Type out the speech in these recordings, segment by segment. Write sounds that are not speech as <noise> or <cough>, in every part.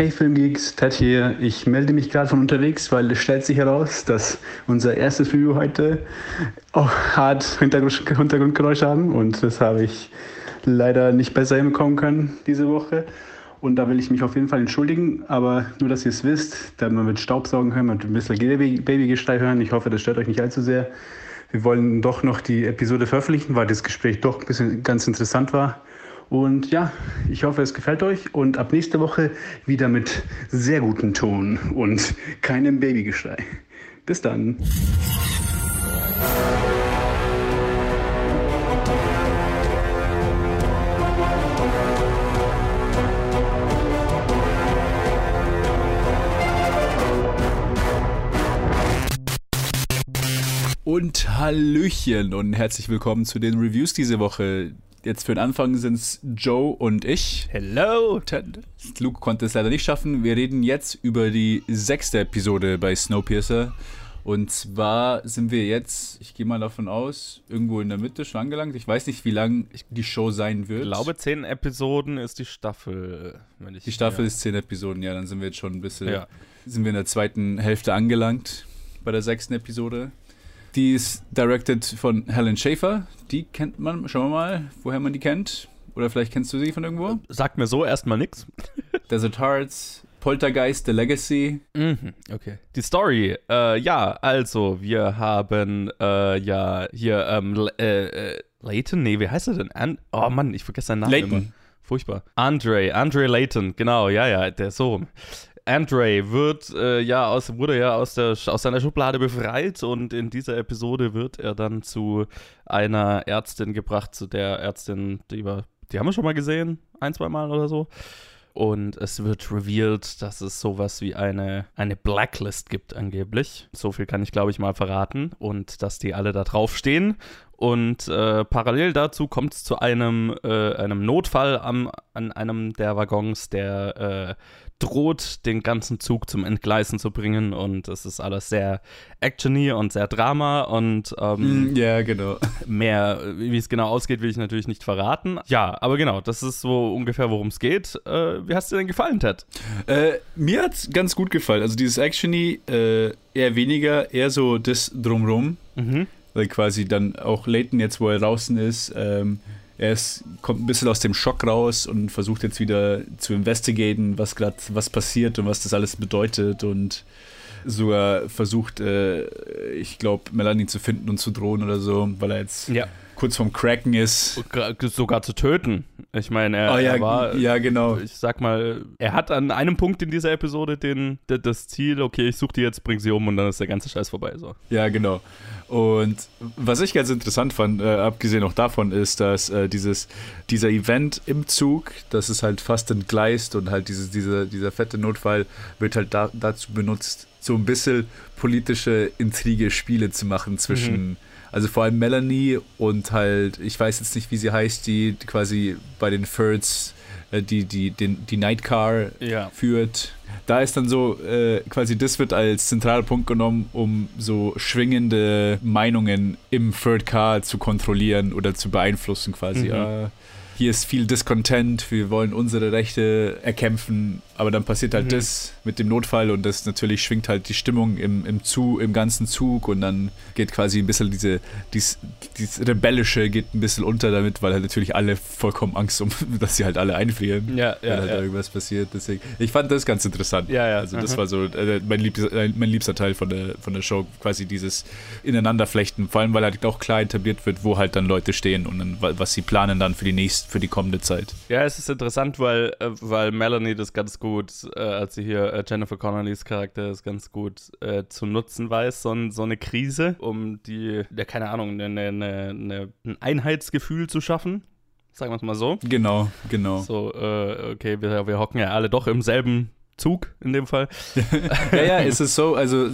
Hey Filmgeeks, Ted hier. Ich melde mich gerade von unterwegs, weil es stellt sich heraus, dass unser erstes Review heute auch hart Hintergrundgeräusche haben und das habe ich leider nicht besser hinbekommen können diese Woche. Und da will ich mich auf jeden Fall entschuldigen, aber nur, dass ihr es wisst, da man mit Staubsaugen hören, und ein bisschen Babygestei hören. Ich hoffe, das stört euch nicht allzu sehr. Wir wollen doch noch die Episode veröffentlichen, weil das Gespräch doch ein bisschen ganz interessant war. Und ja, ich hoffe, es gefällt euch und ab nächste Woche wieder mit sehr gutem Ton und keinem Babygeschrei. Bis dann. Und Hallöchen und herzlich willkommen zu den Reviews diese Woche. Jetzt für den Anfang sind es Joe und ich. Hello, Ted. Luke konnte es leider nicht schaffen. Wir reden jetzt über die sechste Episode bei Snowpiercer. Und zwar sind wir jetzt, ich gehe mal davon aus, irgendwo in der Mitte schon angelangt. Ich weiß nicht, wie lang die Show sein wird. Ich glaube, zehn Episoden ist die Staffel. die Staffel ja. ist zehn Episoden, ja, dann sind wir jetzt schon ein bisschen, ja. sind wir in der zweiten Hälfte angelangt bei der sechsten Episode. Die ist directed von Helen Schaefer. Die kennt man, schauen wir mal, woher man die kennt. Oder vielleicht kennst du sie von irgendwo? Sagt mir so erstmal nichts. <laughs> Desert Hearts, Poltergeist, The Legacy. Mhm, okay. Die Story, äh, ja, also wir haben äh, ja hier ähm, äh, äh, Layton, nee, wie heißt er denn? An oh Mann, ich vergesse seinen Namen Layton. immer. Furchtbar. Andre, Andre Layton, genau, ja, ja, der ist so. Andre wird äh, ja aus, wurde ja aus, der, aus seiner Schublade befreit und in dieser Episode wird er dann zu einer Ärztin gebracht, zu der Ärztin, die wir, die haben wir schon mal gesehen, ein, zwei Mal oder so. Und es wird revealed, dass es sowas wie eine, eine Blacklist gibt, angeblich. So viel kann ich, glaube ich, mal verraten. Und dass die alle da draufstehen. Und äh, parallel dazu kommt es zu einem, äh, einem Notfall am, an einem der Waggons, der äh, droht, den ganzen Zug zum Entgleisen zu bringen. Und es ist alles sehr actiony und sehr Drama. Und ähm, mm, ja, genau. <laughs> Mehr, wie es genau ausgeht, will ich natürlich nicht verraten. Ja, aber genau, das ist so ungefähr, worum es geht. Äh, wie hast dir denn gefallen, Ted? Äh, mir hat es ganz gut gefallen. Also dieses actiony äh, eher weniger, eher so das Drumrum. Mhm. Weil quasi dann auch Leighton jetzt, wo er draußen ist, ähm, er ist, kommt ein bisschen aus dem Schock raus und versucht jetzt wieder zu investigaten, was gerade was passiert und was das alles bedeutet und sogar versucht, äh, ich glaube, Melanie zu finden und zu drohen oder so, weil er jetzt ja. kurz vorm Cracken ist. Sogar zu töten. Ich meine, er, oh, ja, er, war, ja, genau. ich sag mal, er hat an einem Punkt in dieser Episode den, das Ziel, okay, ich suche die jetzt, bring sie um und dann ist der ganze Scheiß vorbei. So. Ja, genau. Und was ich ganz interessant fand, äh, abgesehen auch davon, ist, dass äh, dieses, dieser Event im Zug, das ist halt fast entgleist und halt dieses, dieser, dieser fette Notfall wird halt da, dazu benutzt, so ein bisschen politische Intrige, Spiele zu machen zwischen, mhm. also vor allem Melanie und halt, ich weiß jetzt nicht, wie sie heißt, die quasi bei den Thirds äh, die, die, den, die Nightcar ja. führt da ist dann so, äh, quasi das wird als zentraler Punkt genommen, um so schwingende Meinungen im Third Car zu kontrollieren oder zu beeinflussen quasi. Mhm. Äh, hier ist viel Discontent, wir wollen unsere Rechte erkämpfen, aber dann passiert halt mhm. das mit dem Notfall und das natürlich schwingt halt die Stimmung im, im, Zug, im ganzen Zug und dann geht quasi ein bisschen diese, dies, dies Rebellische geht ein bisschen unter damit, weil halt natürlich alle vollkommen Angst um, <laughs> dass sie halt alle einfrieren, ja, ja, wenn halt ja. da irgendwas passiert. Deswegen, ich fand das ganz interessant. Ja, ja. Also das mhm. war so äh, mein, liebster, mein liebster Teil von der, von der Show, quasi dieses Ineinanderflechten, vor allem weil halt auch klar etabliert wird, wo halt dann Leute stehen und dann, was sie planen dann für die nächste für die kommende Zeit. Ja, es ist interessant, weil, äh, weil Melanie das ganz gut, äh, als sie hier äh, Jennifer Connellys Charakter das ganz gut äh, zu nutzen weiß, so, so, eine Krise, um die, ja, keine Ahnung, eine, eine, eine, ein Einheitsgefühl zu schaffen. Sagen wir es mal so. Genau, genau. So, äh, okay, wir, wir hocken ja alle doch im selben Zug in dem Fall. <laughs> ja, ja, es ist so, also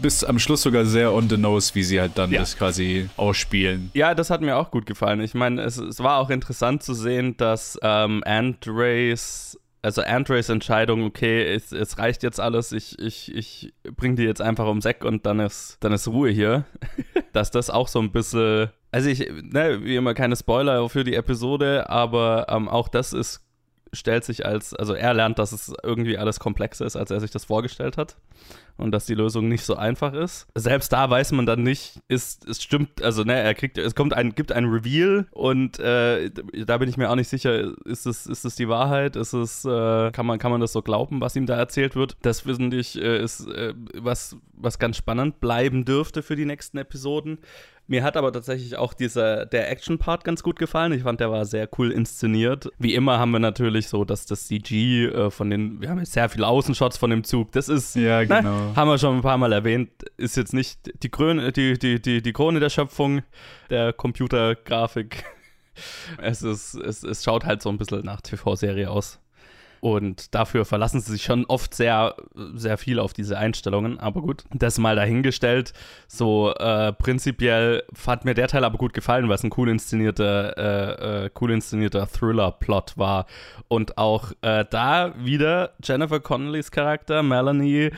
bis am Schluss sogar sehr on the nose, wie sie halt dann ja. das quasi ausspielen. Ja, das hat mir auch gut gefallen. Ich meine, es, es war auch interessant zu sehen, dass ähm, Andres also Andres Entscheidung, okay, es, es, reicht jetzt alles, ich, ich, ich bring die jetzt einfach ums Eck und dann ist, dann ist Ruhe hier. <laughs> Dass das auch so ein bisschen, also ich, ne, wie immer keine Spoiler für die Episode, aber ähm, auch das ist stellt sich als, also er lernt, dass es irgendwie alles komplexer ist, als er sich das vorgestellt hat und dass die Lösung nicht so einfach ist. Selbst da weiß man dann nicht, ist es stimmt, also ne, er kriegt, es kommt ein, gibt ein Reveal und äh, da bin ich mir auch nicht sicher, ist es, ist es die Wahrheit, ist es, äh, kann man, kann man das so glauben, was ihm da erzählt wird? Das finde ich äh, ist äh, was, was ganz spannend bleiben dürfte für die nächsten Episoden. Mir hat aber tatsächlich auch dieser, der Action-Part ganz gut gefallen. Ich fand, der war sehr cool inszeniert. Wie immer haben wir natürlich so, dass das CG äh, von den, wir haben jetzt sehr viele Außenshots von dem Zug. Das ist, ja, ne, genau. ne, haben wir schon ein paar Mal erwähnt, ist jetzt nicht die, Krone, die, die, die, die Krone der Schöpfung der Computergrafik. <laughs> Es, ist, es, es schaut halt so ein bisschen nach TV-Serie aus. Und dafür verlassen sie sich schon oft sehr, sehr viel auf diese Einstellungen. Aber gut, das mal dahingestellt. So äh, prinzipiell hat mir der Teil aber gut gefallen, weil es ein cool inszenierter, äh, äh, cool inszenierter Thriller-Plot war. Und auch äh, da wieder Jennifer Connellys Charakter, Melanie,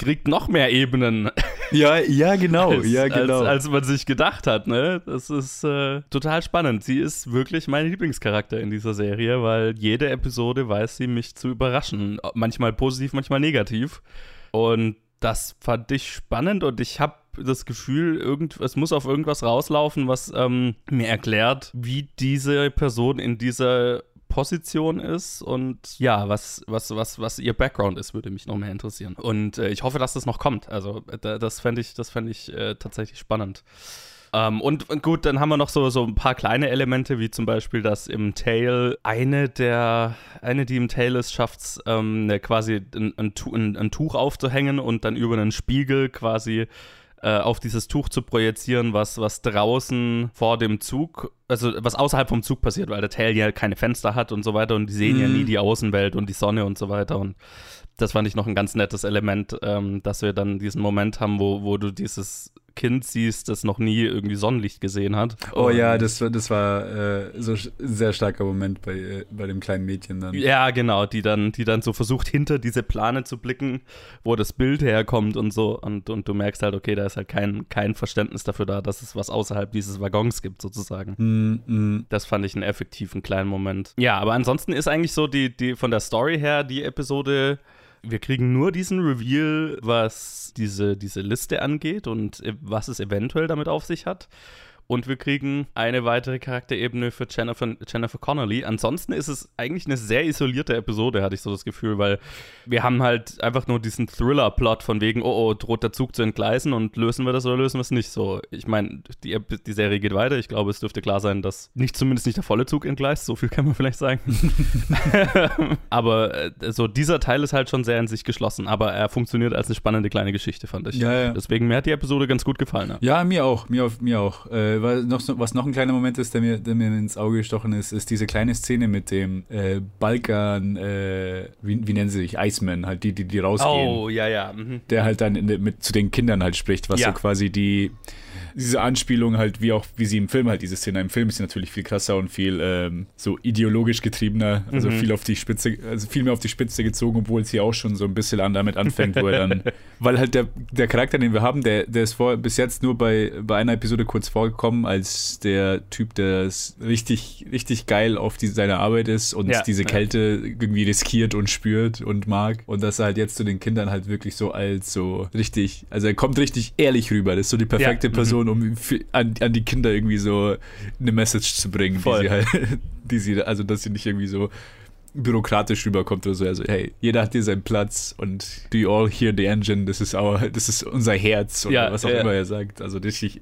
kriegt noch mehr Ebenen. <laughs> Ja, ja, genau, als, ja, genau. Als, als, man sich gedacht hat, ne? Das ist äh, total spannend. Sie ist wirklich mein Lieblingscharakter in dieser Serie, weil jede Episode weiß sie mich zu überraschen. Manchmal positiv, manchmal negativ. Und das fand ich spannend und ich habe das Gefühl, irgend, es muss auf irgendwas rauslaufen, was ähm, mir erklärt, wie diese Person in dieser Position ist und ja, was, was, was, was ihr Background ist, würde mich noch mehr interessieren. Und äh, ich hoffe, dass das noch kommt. Also äh, das fände ich, das fände ich äh, tatsächlich spannend. Ähm, und, und, gut, dann haben wir noch so, so ein paar kleine Elemente, wie zum Beispiel, dass im Tail eine der, eine, die im Tail ist, schafft es ähm, ne, quasi ein, ein, ein, ein Tuch aufzuhängen und dann über einen Spiegel quasi äh, auf dieses Tuch zu projizieren, was, was draußen vor dem Zug, also was außerhalb vom Zug passiert, weil der Tail ja keine Fenster hat und so weiter und die sehen mhm. ja nie die Außenwelt und die Sonne und so weiter und das fand ich noch ein ganz nettes Element, ähm, dass wir dann diesen Moment haben, wo, wo du dieses Kind siehst, das noch nie irgendwie Sonnenlicht gesehen hat. Oh und ja, das, das war äh, so ein sehr starker Moment bei, äh, bei dem kleinen Mädchen dann. Ja, genau, die dann, die dann so versucht, hinter diese Plane zu blicken, wo das Bild herkommt und so. Und, und du merkst halt, okay, da ist halt kein, kein Verständnis dafür da, dass es was außerhalb dieses Waggons gibt, sozusagen. Mm, mm. Das fand ich einen effektiven kleinen Moment. Ja, aber ansonsten ist eigentlich so die, die von der Story her die Episode wir kriegen nur diesen Reveal, was diese, diese Liste angeht und äh, was es eventuell damit auf sich hat. Und wir kriegen eine weitere Charakterebene für Jennifer, Jennifer Connolly. Ansonsten ist es eigentlich eine sehr isolierte Episode, hatte ich so das Gefühl, weil wir haben halt einfach nur diesen Thriller-Plot von wegen, oh, oh, droht der Zug zu entgleisen und lösen wir das oder lösen wir es nicht so. Ich meine, die, die Serie geht weiter. Ich glaube, es dürfte klar sein, dass nicht zumindest nicht der volle Zug entgleist. So viel kann man vielleicht sagen. <laughs> <laughs> aber äh, so dieser Teil ist halt schon sehr in sich geschlossen, aber er funktioniert als eine spannende kleine Geschichte, fand ich. Ja, ja. Deswegen, mir hat die Episode ganz gut gefallen. Ja, ja mir auch. Mir, mir auch. Äh, was noch, was noch ein kleiner Moment ist, der mir, der mir ins Auge gestochen ist, ist diese kleine Szene mit dem äh, Balkan, äh, wie, wie nennen sie sich, Iceman, halt die, die, die rausgehen. Oh, ja, ja. Mhm. Der halt dann in, mit zu den Kindern halt spricht, was ja. so quasi die diese Anspielung halt, wie auch, wie sie im Film halt diese Szene. Im Film ist sie natürlich viel krasser und viel ähm, so ideologisch getriebener, also mhm. viel auf die Spitze, also viel mehr auf die Spitze gezogen, obwohl sie auch schon so ein bisschen an damit anfängt, wo er dann, <laughs> weil halt der, der Charakter, den wir haben, der, der ist vor, bis jetzt nur bei, bei einer Episode kurz vorgekommen, als der Typ, der richtig, richtig geil auf die, seine Arbeit ist und ja, diese Kälte ja. irgendwie riskiert und spürt und mag. Und dass er halt jetzt zu den Kindern halt wirklich so als so richtig, also er kommt richtig ehrlich rüber. Das ist so die perfekte ja. Person, Person, um für, an, an die Kinder irgendwie so eine Message zu bringen, Voll. die sie halt, <laughs> die sie, also dass sie nicht irgendwie so bürokratisch rüberkommt oder so. Also, hey, jeder hat hier seinen Platz und do you all hear the engine? Das ist our, das ist unser Herz oder ja, was auch ja. immer er sagt. Also richtig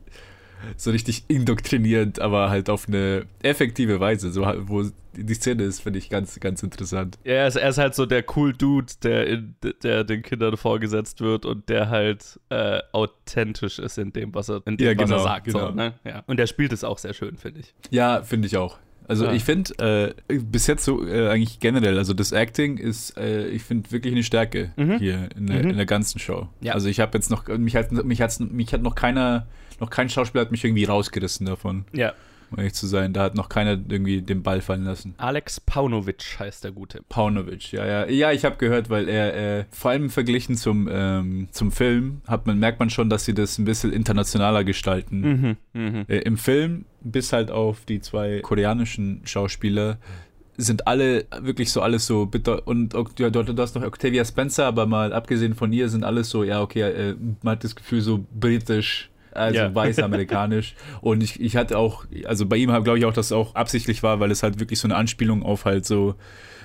so richtig indoktriniert, aber halt auf eine effektive Weise, so wo die Szene ist, finde ich ganz, ganz interessant. Ja, er ist, er ist, halt so der cool Dude, der, in, der den Kindern vorgesetzt wird und der halt äh, authentisch ist in dem, was er, in dem, ja, genau, was er sagt. Genau. So, ne? ja. Und der spielt es auch sehr schön, finde ich. Ja, finde ich auch. Also ja. ich finde, äh, bis jetzt so äh, eigentlich generell, also das Acting ist, äh, ich finde wirklich eine Stärke mhm. hier in der, mhm. in der, ganzen Show. Ja. Also ich habe jetzt noch, mich hat, mich, hat's, mich hat noch keiner, noch kein Schauspieler hat mich irgendwie rausgerissen davon. Ja um ehrlich zu sein. Da hat noch keiner irgendwie den Ball fallen lassen. Alex Paunovic heißt der Gute. Paunovic, ja, ja. Ja, ich habe gehört, weil er, äh, vor allem verglichen zum, ähm, zum Film, hat man, merkt man schon, dass sie das ein bisschen internationaler gestalten. Mhm, mh. äh, Im Film, bis halt auf die zwei koreanischen Schauspieler, sind alle wirklich so alles so bitter und ja, du, du hast noch Octavia Spencer, aber mal abgesehen von ihr sind alles so, ja, okay, äh, man hat das Gefühl so britisch, also Ja. weiß-amerikanisch. <laughs> und ich, ich hatte auch, also bei ihm glaube ich auch, dass es auch absichtlich war, weil es halt wirklich so eine Anspielung auf halt so,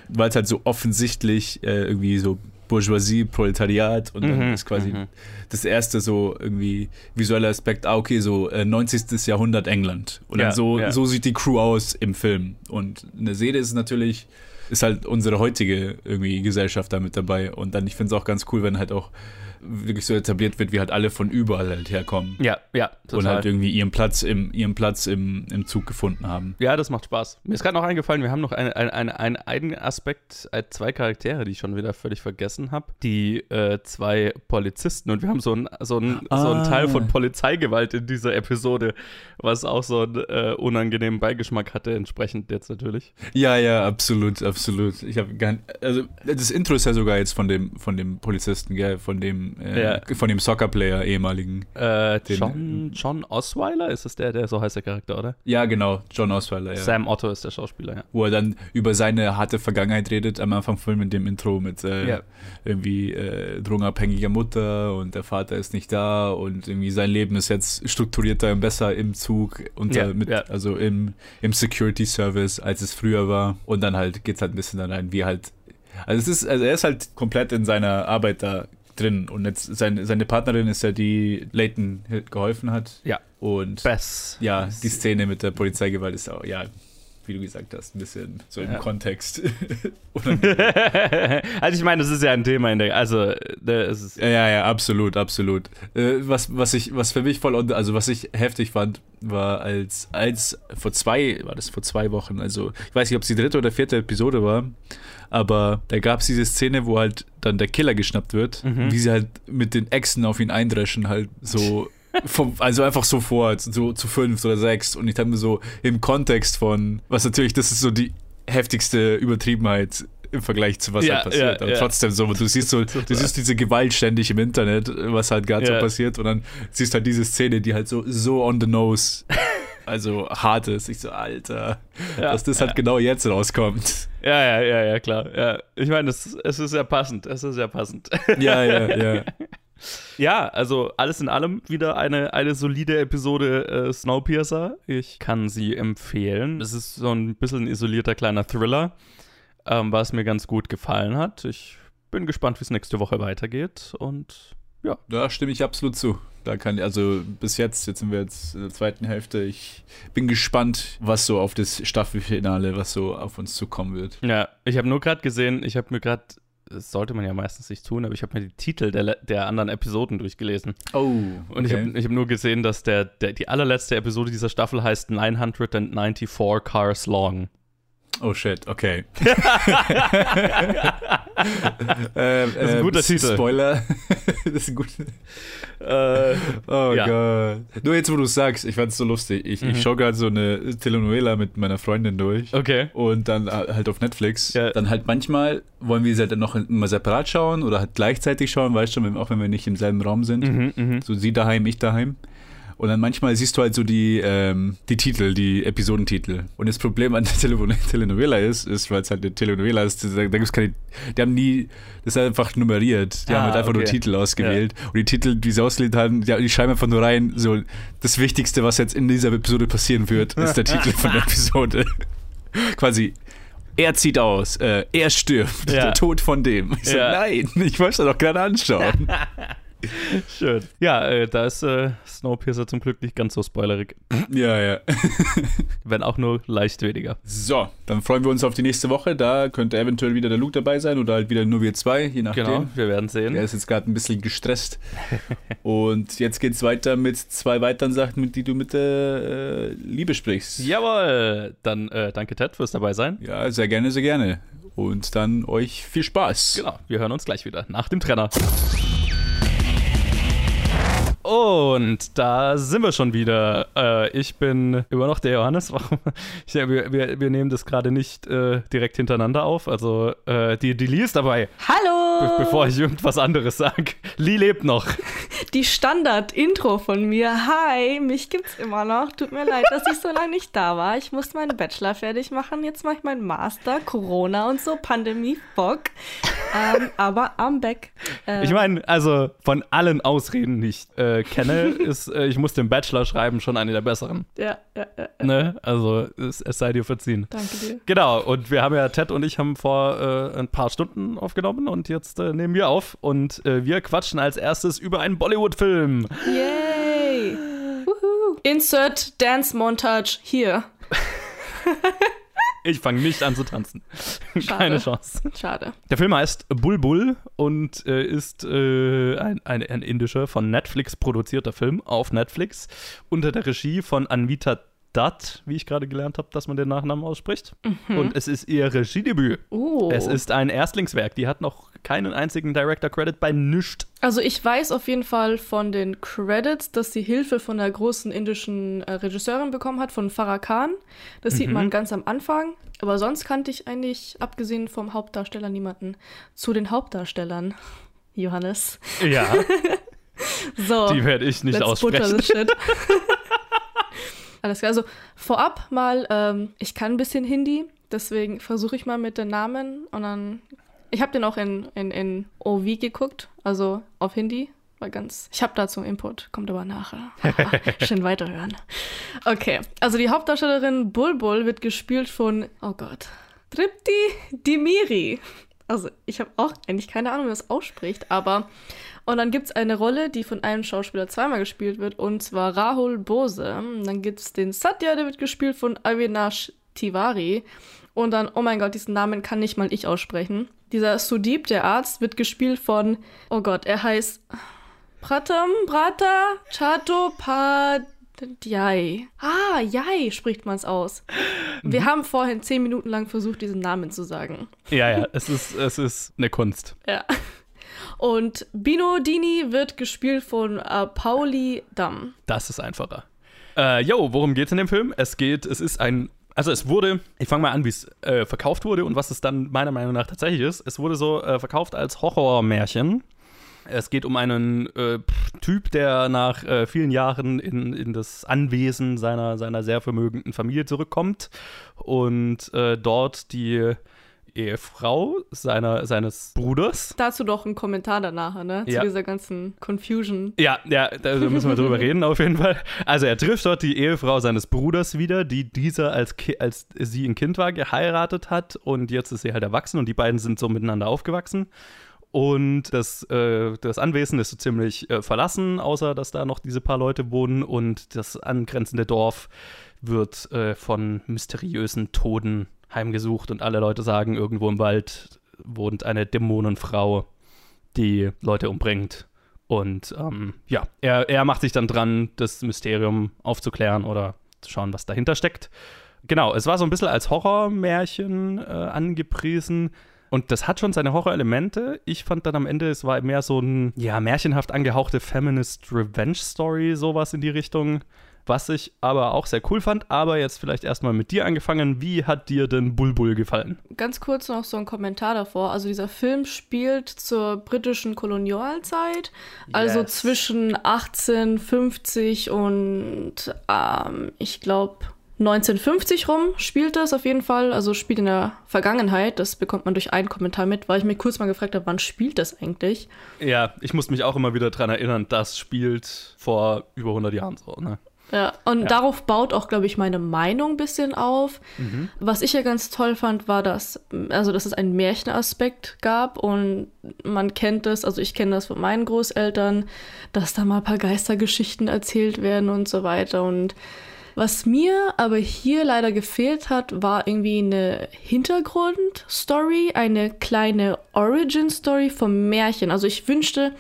weil es halt so offensichtlich äh, irgendwie so Bourgeoisie, Proletariat und dann Mhm, ist quasi mhm. das erste so irgendwie visueller Aspekt, ah, okay, so äh, 90. Jahrhundert England. Und Ja, dann so, ja. so sieht die Crew aus im Film. Und in der Serie ist natürlich, ist halt unsere heutige irgendwie Gesellschaft da mit dabei. Und dann, ich finde es auch ganz cool, wenn halt auch wirklich so etabliert wird, wie halt alle von überall halt herkommen. Ja, ja, total. Und halt irgendwie ihren Platz im, ihren Platz im, im Zug gefunden haben. Ja, das macht Spaß. Mir ist gerade noch eingefallen, wir haben noch einen ein, ein, ein eigenen Aspekt, äh, zwei Charaktere, die ich schon wieder völlig vergessen habe. Die äh, zwei Polizisten und wir haben so einen so ein, so Ah. einen Teil von Polizeigewalt in dieser Episode, was auch so einen äh, unangenehmen Beigeschmack hatte, entsprechend jetzt natürlich. Ja, ja, absolut, absolut. Ich habe gar also das Intro ist ja sogar jetzt von dem von dem Polizisten, gell, von dem äh, Ja. von dem Soccer-Player ehemaligen. Äh, Den- John, John Osweiler ist es der, der so heißt der Charakter, oder? Ja, genau, John Osweiler, ja. Sam Otto ist der Schauspieler, ja. Wo er dann über seine harte Vergangenheit redet am Anfang Film in dem Intro mit äh, Ja. irgendwie äh, drogenabhängiger Mutter und der Vater ist nicht da und irgendwie sein Leben ist jetzt strukturierter und besser im Zug unter mit, also im, im Security Service, als es früher war. Und dann halt geht's halt ein bisschen da rein, wie halt. Also es ist, also er ist halt komplett in seiner Arbeit da drin. Und jetzt seine, seine Partnerin ist ja die Leighton geholfen hat. Ja. Und Bess. ja, die Szene mit der Polizeigewalt ist auch, ja, wie du gesagt hast, ein bisschen so im Ja. Kontext. <laughs> also ich meine, das ist ja ein Thema in der, also äh, es ist, Ja, ja, ja, absolut, absolut. Äh, was, was ich, was für mich voll, also was ich heftig fand, war als, als vor zwei, war das vor zwei Wochen, also ich weiß nicht, ob es die dritte oder vierte Episode war, aber da gab es diese Szene, wo halt dann der Killer geschnappt wird, Mhm. wie sie halt mit den Echsen auf ihn eindreschen, halt so. <laughs> Vom, also einfach sofort, so zu fünf oder sechs. Und ich habe mir so im Kontext von, was natürlich, das ist so die heftigste Übertriebenheit im Vergleich zu was Ja, halt passiert. ja, Aber ja. trotzdem so, du siehst so, du siehst diese Gewalt ständig im Internet, was halt gerade Ja. so passiert. Und dann siehst halt diese Szene, die halt so, so on the nose, <laughs> also hart ist. Ich so, Alter, Ja, dass das halt genau jetzt rauskommt. Ja, ja, ja, ja, klar. Ja. Ich meine, es, es ist ja passend. Es ist ja passend. Ja, ja, ja. <laughs> ja, also alles in allem wieder eine, eine solide Episode äh, Snowpiercer. Ich kann sie empfehlen. Es ist so ein bisschen ein isolierter kleiner Thriller, ähm, was mir ganz gut gefallen hat. Ich bin gespannt, wie es nächste Woche weitergeht. Und ja, Da stimme ich absolut zu. Da kann, also bis jetzt, jetzt sind wir jetzt in der zweiten Hälfte. Ich bin gespannt, was so auf das Staffelfinale, was so auf uns zukommen wird. Ja, ich habe nur gerade gesehen, ich habe mir gerade, das sollte man ja meistens nicht tun, aber ich habe mir die Titel der, der anderen Episoden durchgelesen. Oh, Und ich habe ich hab nur gesehen, dass der, der, die allerletzte Episode dieser Staffel heißt 994 Cars Long. Oh shit, okay. <laughs> ähm, Das ist ein guter ähm, Titel. Spoiler. <laughs> das ist ein guter. Äh, Oh Ja. Gott. Nur jetzt, wo du es sagst, ich fand es so lustig. Ich, Mhm. ich schaue gerade so eine Telenovela mit meiner Freundin durch. okay. Und dann halt auf Netflix. Ja. Dann halt manchmal wollen wir sie halt dann noch immer separat schauen oder halt gleichzeitig schauen, weißt du, auch wenn wir nicht im selben Raum sind. Mhm, mhm. So sie daheim, ich daheim. Und dann manchmal siehst du halt so die, ähm, die Titel, die Episodentitel. Und das Problem an der Tele <laughs> Telenovela ist, ist, weil es halt eine Telenovela ist, da, da gibt's keine, die haben nie, das ist einfach nummeriert. Die Ah, haben halt einfach nur okay. Titel ausgewählt. Und die Titel, die sie ausgewählt haben, die, die schreiben einfach nur rein, so, das Wichtigste, was jetzt in dieser Episode passieren wird, ist der Titel von der <laughs> Episode. Quasi, er zieht aus, äh, er stirbt, Ja. der Tod von dem. Ich so, Ja. nein, ich wollte das doch gerade anschauen. <laughs> <laughs> Schön. Ja, äh, da ist äh, Snowpiercer zum Glück nicht ganz so spoilerig. <laughs> ja, ja. <laughs> Wenn auch nur leicht weniger. So, dann freuen wir uns auf die nächste Woche. Da könnte eventuell wieder der Luke dabei sein oder halt wieder nur wir zwei, je nachdem. Genau, wir werden sehen. Der ist jetzt gerade ein bisschen gestresst. Und jetzt geht's weiter mit zwei weiteren Sachen, mit die du mit der äh, Liebe sprichst. Jawohl, dann äh, danke Ted fürs dabei sein. Ja, sehr gerne, sehr gerne. Und dann euch viel Spaß. Genau, wir hören uns gleich wieder nach dem Trenner. Und da sind wir schon wieder. Äh, ich bin immer noch der Johannes. <laughs> Warum? Ja, wir, wir, wir nehmen das gerade nicht äh, direkt hintereinander auf. Also äh, die, die Lee ist dabei. Be bevor ich irgendwas anderes sage. Lee lebt noch. die Standard-Intro von mir. Hi, mich gibt's immer noch. Tut mir leid, dass ich so lange nicht da war. Ich musste meinen Bachelor fertig machen. Jetzt mache ich meinen Master. Corona und so, Pandemie, Bock. Ähm, aber I'm back. Ähm, ich meine, also von allen Ausreden, die ich äh, kenne, <laughs> ist, äh, ich muss den Bachelor schreiben, schon eine der besseren. Ja, ja, ja. Ne? Also es, es, sei dir verziehen. Danke dir. Genau, und wir haben ja, Ted und ich haben vor äh, ein paar Stunden aufgenommen und jetzt äh, nehmen wir auf und äh, wir quatschen als erstes über einen Bollywood-Film. Yay! Woohoo. Insert Dance Montage hier. <laughs> Ich fange nicht an zu tanzen. Schade. Keine Chance. Schade. Der Film heißt Bulbul und äh, ist äh, ein, ein, ein, indischer, von Netflix produzierter Film auf Netflix unter der Regie von Anvita Dutt, wie ich gerade gelernt habe, dass man den Nachnamen ausspricht. Mhm. Und es ist ihr Regiedebüt. Oh. Es ist ein Erstlingswerk. Die hat noch keinen einzigen Director Credit bei nichts. Also ich weiß auf jeden Fall von den Credits, dass sie Hilfe von der großen indischen äh, Regisseurin bekommen hat, von Farah Khan. Das mhm. sieht man ganz am Anfang. Aber sonst kannte ich eigentlich, abgesehen vom Hauptdarsteller, niemanden. Zu den Hauptdarstellern, <laughs> Johannes. Ja. <laughs> so. Die werde ich nicht aussprechen. <laughs> Alles klar. Also vorab mal, ähm, ich kann ein bisschen Hindi, deswegen versuche ich mal mit den Namen und dann. Ich habe den auch in, in, in OV geguckt, also auf Hindi. War ganz. Ich habe dazu Input, kommt aber nachher. <laughs> schön weiterhören. Okay, also die Hauptdarstellerin Bulbul wird gespielt von, oh Gott, Tripti Dimiri. Also ich habe auch eigentlich keine Ahnung, wie man das ausspricht, aber und dann gibt es eine Rolle, die von einem Schauspieler zweimal gespielt wird, und zwar Rahul Bose. Dann gibt es den Satya, der wird gespielt von Avinash Tiwari. Und dann, oh mein Gott, diesen Namen kann nicht mal ich aussprechen. Dieser Sudip, der Arzt, wird gespielt von, oh Gott, er heißt Pratam Brata Chattopadhyay. Ah, Yai spricht man es aus. Wir mhm. haben vorhin zehn Minuten lang versucht, diesen Namen zu sagen. Ja, ja, es ist, es ist eine Kunst. Ja. Und Bino Dini wird gespielt von äh, Pauli Damm. Das ist einfacher. Äh, yo, worum geht's in dem Film? Es geht, es ist ein also es wurde, ich fange mal an, wie es äh, verkauft wurde und was es dann meiner Meinung nach tatsächlich ist. Es wurde so äh, verkauft als Horrormärchen. Es geht um einen äh, Typ, der nach äh, vielen Jahren in, in das Anwesen seiner, seiner sehr vermögenden Familie zurückkommt und äh, dort die Ehefrau seiner, seines Bruders. Dazu doch ein Kommentar danach, ne? Zu dieser ganzen Confusion. Ja, ja, da müssen wir drüber reden auf jeden Fall. Also er trifft dort die Ehefrau seines Bruders wieder, die dieser als, als sie ein Kind war geheiratet hat und jetzt ist sie halt erwachsen und die beiden sind so miteinander aufgewachsen. Und das, äh, das Anwesen ist so ziemlich äh, verlassen, außer dass da noch diese paar Leute wohnen und das angrenzende Dorf wird äh, von mysteriösen Toden heimgesucht und alle Leute sagen, irgendwo im Wald wohnt eine Dämonenfrau, die Leute umbringt. Und ähm, ja, er, er macht sich dann dran, das Mysterium aufzuklären oder zu schauen, was dahinter steckt. Genau, es war so ein bisschen als Horrormärchen äh, angepriesen. Und das hat schon seine Horrorelemente. Ich fand dann am Ende, es war mehr so ein, ja, märchenhaft angehauchte Feminist Revenge Story, sowas in die Richtung was ich aber auch sehr cool fand. Aber jetzt vielleicht erstmal mit dir angefangen. Wie hat dir denn Bulbul gefallen? Ganz kurz noch so ein Kommentar davor. Also dieser Film spielt zur britischen Kolonialzeit, also yes. zwischen 1850 und ähm, ich glaube 1950 rum spielt das auf jeden Fall, also spielt in der Vergangenheit. Das bekommt man durch einen Kommentar mit, weil ich mich kurz mal gefragt habe, wann spielt das eigentlich? Ja, ich muss mich auch immer wieder daran erinnern, das spielt vor über 100 Jahren so, ne? Ja, und ja. darauf baut auch, glaube ich, meine Meinung ein bisschen auf. Mhm. Was ich ja ganz toll fand, war, dass, also, dass es einen Märchenaspekt gab und man kennt das, also ich kenne das von meinen Großeltern, dass da mal ein paar Geistergeschichten erzählt werden und so weiter. Und was mir aber hier leider gefehlt hat, war irgendwie eine Hintergrundstory, eine kleine Origin-Story vom Märchen. Also ich wünschte,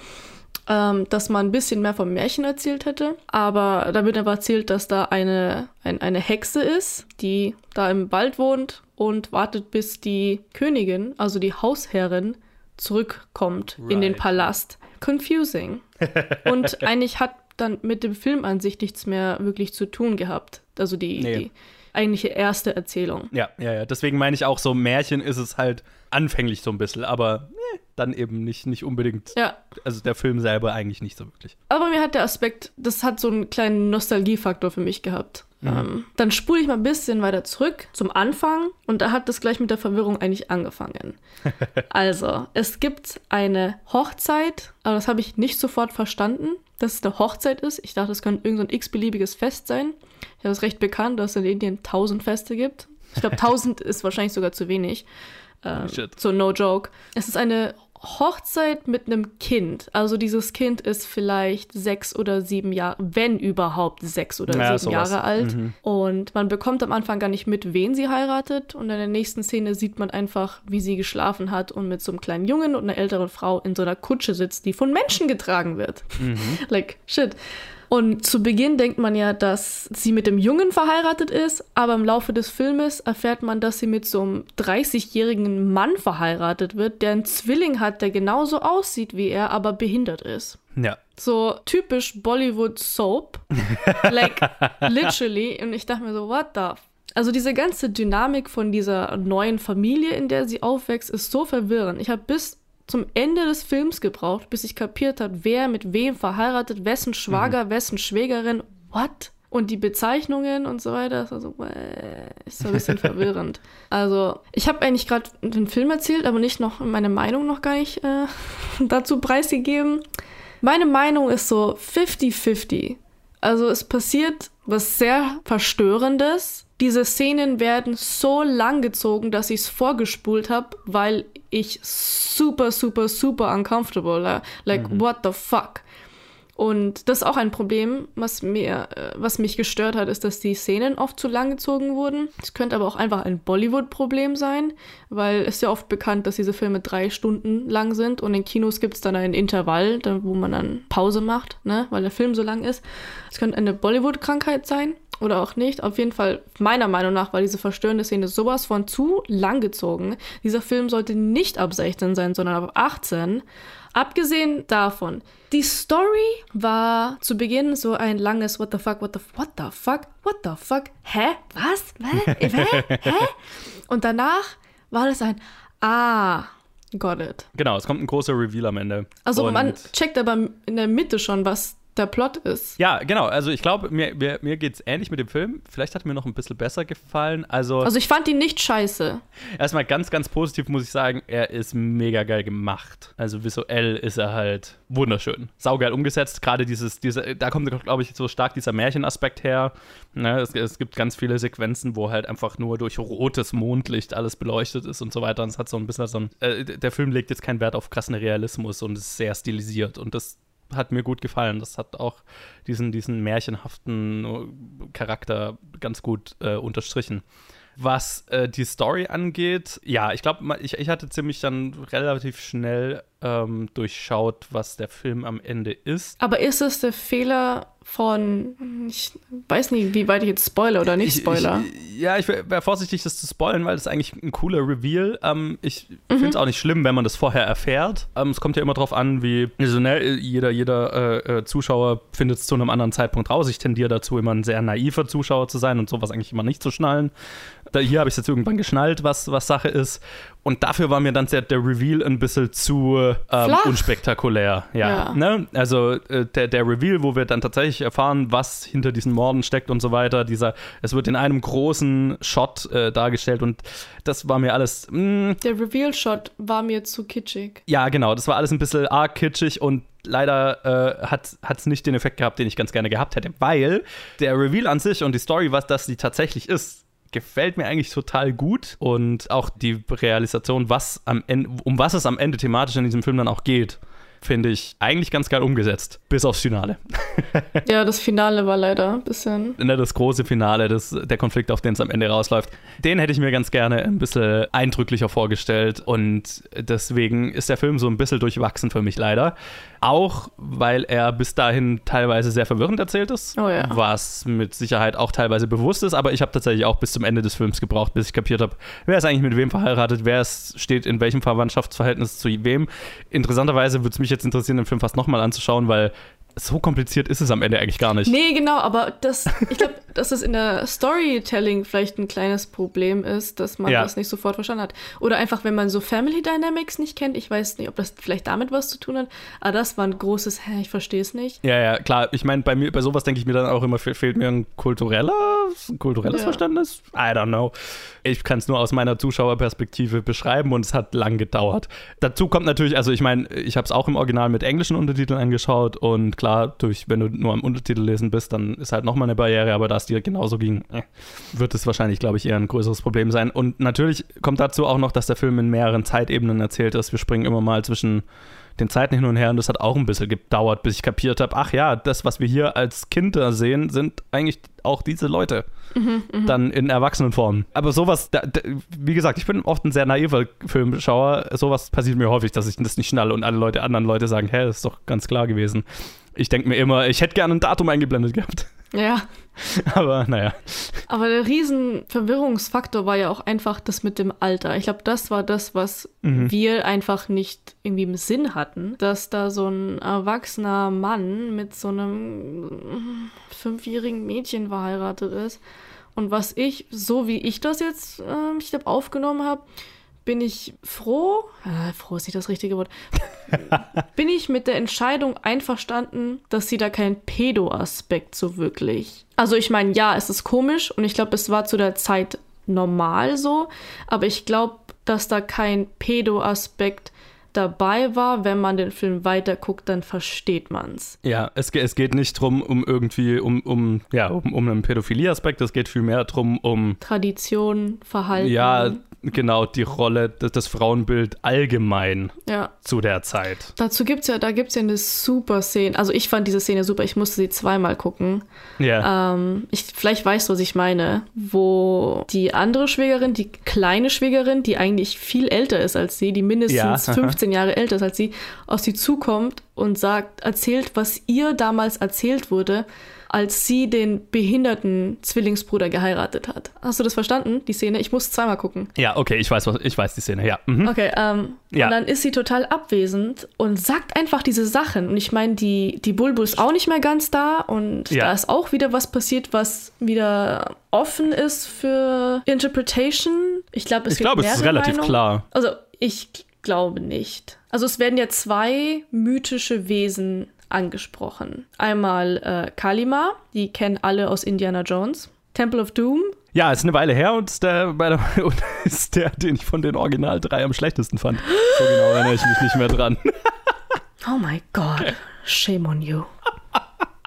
ähm, dass man ein bisschen mehr vom Märchen erzählt hätte. Aber da wird aber erzählt, dass da eine, ein, eine Hexe ist, die da im Wald wohnt und wartet, bis die Königin, also die Hausherrin, zurückkommt right. in den Palast. Confusing. <laughs> und eigentlich hat dann mit dem Film an sich nichts mehr wirklich zu tun gehabt. Also die, nee. die eigentliche erste Erzählung. Ja, ja, ja. Deswegen meine ich auch, so Märchen ist es halt anfänglich so ein bisschen, aber eh, dann eben nicht, nicht unbedingt. Ja. Also der Film selber eigentlich nicht so wirklich. Aber mir hat der Aspekt, das hat so einen kleinen Nostalgiefaktor für mich gehabt. Ähm, dann spule ich mal ein bisschen weiter zurück zum Anfang und da hat das gleich mit der Verwirrung eigentlich angefangen. <laughs> also, es gibt eine Hochzeit, aber das habe ich nicht sofort verstanden, dass es eine Hochzeit ist. Ich dachte, es könnte irgendein so x-beliebiges Fest sein. Ja, das ist recht bekannt, dass es in Indien tausend Feste gibt. Ich glaube, <laughs> tausend ist wahrscheinlich sogar zu wenig. Ähm, Shit. so no joke. Es ist eine Hochzeit mit einem Kind. Also dieses Kind ist vielleicht sechs oder sieben Jahre, wenn überhaupt sechs oder Ja, sieben sowas. Jahre alt. Und man bekommt am Anfang gar nicht mit, wen sie heiratet. Und in der nächsten Szene sieht man einfach, wie sie geschlafen hat und mit so einem kleinen Jungen und einer älteren Frau in so einer Kutsche sitzt, die von Menschen getragen wird. <laughs> like, shit. Und zu Beginn denkt man ja, dass sie mit dem Jungen verheiratet ist, aber im Laufe des Filmes erfährt man, dass sie mit so einem 30-jährigen Mann verheiratet wird, der einen Zwilling hat, der genauso aussieht wie er, aber behindert ist. Ja. So typisch Bollywood Soap. <laughs> like, literally. Und ich dachte mir so, what the also diese ganze Dynamik von dieser neuen Familie, in der sie aufwächst, ist so verwirrend. Ich habe bis zum Ende des Films gebraucht, bis ich kapiert habe, wer mit wem verheiratet, wessen Schwager, wessen Schwägerin, what? Und die Bezeichnungen und so weiter, das war so, äh, ist so ein bisschen <laughs> verwirrend. Also, ich habe eigentlich gerade den Film erzählt, aber nicht noch meine Meinung noch gar nicht äh, <laughs> dazu preisgegeben. Meine Meinung ist so 50-50. Also es passiert was sehr Verstörendes. Diese Szenen werden so lang gezogen, dass ich es vorgespult habe, weil ich super, super, super uncomfortable. la- Like, what the fuck? Und das ist auch ein Problem, was mir, äh, was mich gestört hat, ist, dass die Szenen oft zu lang gezogen wurden. Es könnte aber auch einfach ein Bollywood-Problem sein, weil es ja oft bekannt, dass diese Filme drei Stunden lang sind und in Kinos gibt es dann ein Intervall, wo man dann Pause macht, ne, weil der Film so lang ist. Es könnte eine Bollywood-Krankheit sein oder auch nicht. Auf jeden Fall, meiner Meinung nach, war diese verstörende Szene sowas von zu lang gezogen. Dieser Film sollte nicht ab 16 sein, sondern ab 18. Abgesehen davon, die Story war zu Beginn so ein langes What the fuck, what the, what the fuck, what the fuck, hä, was, hä, hä, hä? Und danach war das ein Ah, got it. Genau, es kommt ein großer Reveal am Ende. Also man checkt aber in der Mitte schon, was der Plot ist. Ja, genau. Also ich glaube, mir, mir, mir geht es ähnlich mit dem Film. Vielleicht hat mir noch ein bisschen besser gefallen. Also, Also ich fand ihn nicht scheiße. erstmal ganz, ganz positiv muss ich sagen, er ist mega geil gemacht. Also visuell ist er halt wunderschön. Saugeil umgesetzt. Gerade dieses, diese, da kommt, glaube ich, so stark dieser Märchenaspekt her. Ne, es, es gibt ganz viele Sequenzen, wo halt einfach nur durch rotes Mondlicht alles beleuchtet ist und so weiter. Und es hat so ein bisschen so ein. Äh, der Film legt jetzt keinen Wert auf krassen Realismus und ist sehr stilisiert. Und das hat mir gut gefallen. Das hat auch diesen, diesen märchenhaften äh, Charakter ganz gut äh, unterstrichen. Was äh, die Story angeht, ja, ich glaube, ich, ich hatte ziemlich dann relativ schnell ähm, durchschaut, was der Film am Ende ist. Aber ist es der Fehler von, ich weiß nicht, wie weit ich jetzt spoiler oder nicht spoiler. Ich, ich, ja, ich wäre vorsichtig, das zu spoilern, weil das ist eigentlich ein cooler Reveal. Ähm, ich finde es auch nicht schlimm, wenn man das vorher erfährt. Ähm, es kommt ja immer drauf an, wie also, ne, jeder, jeder äh, äh, Zuschauer findet es zu einem anderen Zeitpunkt raus. Ich tendiere dazu, immer ein sehr naiver Zuschauer zu sein und sowas eigentlich immer nicht zu schnallen. Da, hier habe ich jetzt irgendwann geschnallt, was, was Sache ist. Und dafür war mir dann der, der Reveal ein bisschen zu ähm, unspektakulär. Ja. Ja. Ne? Also äh, der, der Reveal, wo wir dann tatsächlich erfahren, was hinter diesen Morden steckt und so weiter. Dieser, es wird in einem großen Shot äh, dargestellt und das war mir alles. Mh, Der Reveal-Shot war mir zu kitschig. ja, genau, das war alles ein bisschen arg kitschig und leider äh, hat es nicht den Effekt gehabt, den ich ganz gerne gehabt hätte, weil der Reveal an sich und die Story, was das die tatsächlich ist, gefällt mir eigentlich total gut und auch die Realisation, was am Ende, um was es am Ende thematisch in diesem Film dann auch geht, finde ich eigentlich ganz geil umgesetzt, bis aufs Finale. <laughs> Ja, das Finale war leider ein bisschen. ne, das große Finale, das, der Konflikt, auf den es am Ende rausläuft, den hätte ich mir ganz gerne ein bisschen eindrücklicher vorgestellt und deswegen ist der Film so ein bisschen durchwachsen für mich leider. Auch weil er bis dahin teilweise sehr verwirrend erzählt ist, Oh ja. was mit Sicherheit auch teilweise bewusst ist, aber ich habe tatsächlich auch bis zum Ende des Films gebraucht, bis ich kapiert habe, wer ist eigentlich mit wem verheiratet, wer ist, steht in welchem Verwandtschaftsverhältnis zu wem. Interessanterweise würde es mich jetzt interessieren, den Film fast nochmal anzuschauen, weil so kompliziert ist es am Ende eigentlich gar nicht. Nee, genau, aber das, ich glaube, <laughs> dass es in der Storytelling vielleicht ein kleines Problem ist, dass man Ja. das nicht sofort verstanden hat. Oder einfach, wenn man so Family Dynamics nicht kennt, ich weiß nicht, ob das vielleicht damit was zu tun hat, aber das war ein großes, hä, ich verstehe es nicht. Ja, ja, klar. Ich meine, bei mir, bei sowas denke ich mir dann auch immer, fe- fehlt mir ein kultureller, ein kulturelles Ja. Verständnis. I don't know. Ich kann es nur aus meiner Zuschauerperspektive beschreiben und es hat lang gedauert. Dazu kommt natürlich, also ich meine, ich habe es auch im Original mit englischen Untertiteln angeschaut und klar, durch, wenn du nur am Untertitel lesen bist, dann ist halt nochmal eine Barriere, aber da es dir genauso ging, wird es wahrscheinlich, glaube ich, eher ein größeres Problem sein. Und natürlich kommt dazu auch noch, dass der Film in mehreren Zeitebenen erzählt ist. Wir springen immer mal zwischen den Zeiten hin und her und das hat auch ein bisschen gedauert, bis ich kapiert habe, ach ja, das, was wir hier als Kinder sehen, sind eigentlich auch diese Leute. Dann in Erwachsenenform. Aber sowas, da, da, wie gesagt, ich bin oft ein sehr naiver Filmschauer. Sowas passiert mir häufig, dass ich das nicht schnalle und alle Leute, anderen Leute sagen, hä, das ist doch ganz klar gewesen. Ich denke mir immer, ich hätte gerne ein Datum eingeblendet gehabt. Ja, <laughs> Aber naja. aber der riesen Verwirrungsfaktor war ja auch einfach das mit dem Alter. Ich glaube, das war das, was wir einfach nicht irgendwie im Sinn hatten, dass da so ein erwachsener Mann mit so einem fünfjährigen Mädchen verheiratet ist. Und was ich, so wie ich das jetzt, ähm, ich glaube, aufgenommen habe, bin ich froh, äh, froh ist nicht das richtige Wort, <laughs> bin ich mit der Entscheidung einverstanden, dass sie da keinen Pedo-Aspekt so wirklich. Also ich meine, ja, es ist komisch und ich glaube, es war zu der Zeit normal so, aber ich glaube, dass da kein Pedo-Aspekt dabei war. Wenn man den Film weiter guckt, dann versteht man's. Ja, es, es geht nicht drum, um irgendwie, um, um, ja, um, um einen Pädophilie-Aspekt, es geht vielmehr drum, um Tradition, Verhalten. Ja, genau, die Rolle, das, das Frauenbild allgemein ja. zu der Zeit. Dazu gibt's ja, da gibt's ja eine super Szene. Also ich fand diese Szene super. Ich musste sie zweimal gucken. Ja. Ähm, ich, vielleicht weißt du, was ich meine. Wo die andere Schwägerin, die kleine Schwägerin, die eigentlich viel älter ist als sie, die mindestens Ja. 15 Jahre älter ist als sie, auf sie zukommt und sagt, erzählt, was ihr damals erzählt wurde, als sie den behinderten Zwillingsbruder geheiratet hat. Hast du das verstanden, die Szene? Ich muss zweimal gucken. ja, okay, ich weiß, was, ich weiß die Szene, ja. Mhm. Okay, ähm, Ja. und dann ist sie total abwesend und sagt einfach diese Sachen. Und ich meine, die, die Bulbul ist auch nicht mehr ganz da und Ja. da ist auch wieder was passiert, was wieder offen ist für Interpretation. Ich glaube, es Ich gibt glaube, es ist relativ Meinungen. klar. Also, ich glaube nicht. Also, es werden ja zwei mythische Wesen angesprochen. Einmal äh, Kalima, die kennen alle aus Indiana Jones. Temple of Doom, Ja, ist eine Weile her und ist der, der, <laughs> und ist der, den ich von den Original drei am schlechtesten fand. So genau erinnere ich mich nicht mehr dran. <laughs> Oh my God, shame on you.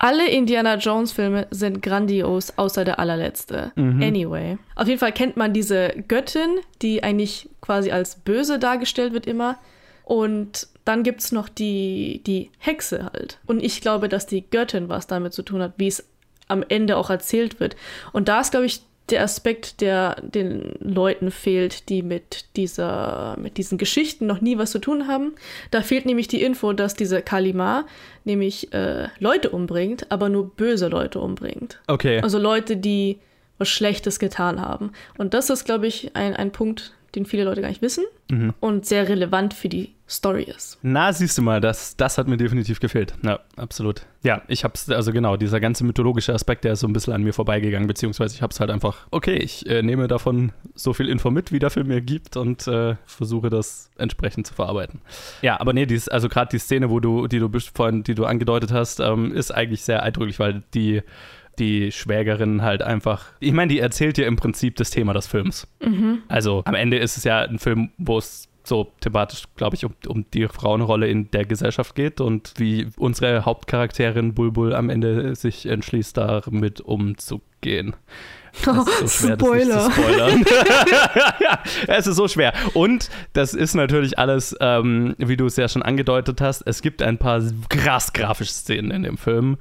Alle Indiana Jones Filme sind grandios, außer der allerletzte. Anyway. Auf jeden Fall kennt man diese Göttin, die eigentlich quasi als böse dargestellt wird immer. Und dann gibt es noch die, die Hexe halt. Und ich glaube, dass die Göttin was damit zu tun hat, wie es am Ende auch erzählt wird. Und da ist, glaube ich, der Aspekt, der den Leuten fehlt, die mit dieser, mit diesen Geschichten noch nie was zu tun haben. Da fehlt nämlich die Info, dass diese Kalima nämlich äh, Leute umbringt, aber nur böse Leute umbringt. Okay. Also Leute, die was Schlechtes getan haben. Und das ist, glaube ich, ein, ein Punkt, den viele Leute gar nicht wissen und sehr relevant für die Story ist. Na, siehst du mal, das, das hat mir definitiv gefehlt. Ja, absolut. Ja, ich hab's, also genau, dieser ganze mythologische Aspekt, der ist so ein bisschen an mir vorbeigegangen, beziehungsweise ich hab's halt einfach, okay, ich äh, nehme davon so viel Info mit, wie der Film mir gibt und äh, versuche das entsprechend zu verarbeiten. Ja, aber nee, dies, also gerade die Szene, wo du, die du vorhin, die du angedeutet hast, ähm, ist eigentlich sehr eindrücklich, weil die die Schwägerin halt einfach. Ich meine, die erzählt dir im Prinzip das Thema des Films. Also am Ende ist es ja ein Film, wo es so thematisch, glaube ich, um, um die Frauenrolle in der Gesellschaft geht und wie unsere Hauptcharakterin Bulbul am Ende sich entschließt, damit umzugehen. <laughs> Ist so schwer, ja, <laughs> <laughs> es ist so schwer. Und das ist natürlich alles, ähm, wie du es ja schon angedeutet hast, es gibt ein paar krass grafische Szenen in dem Film,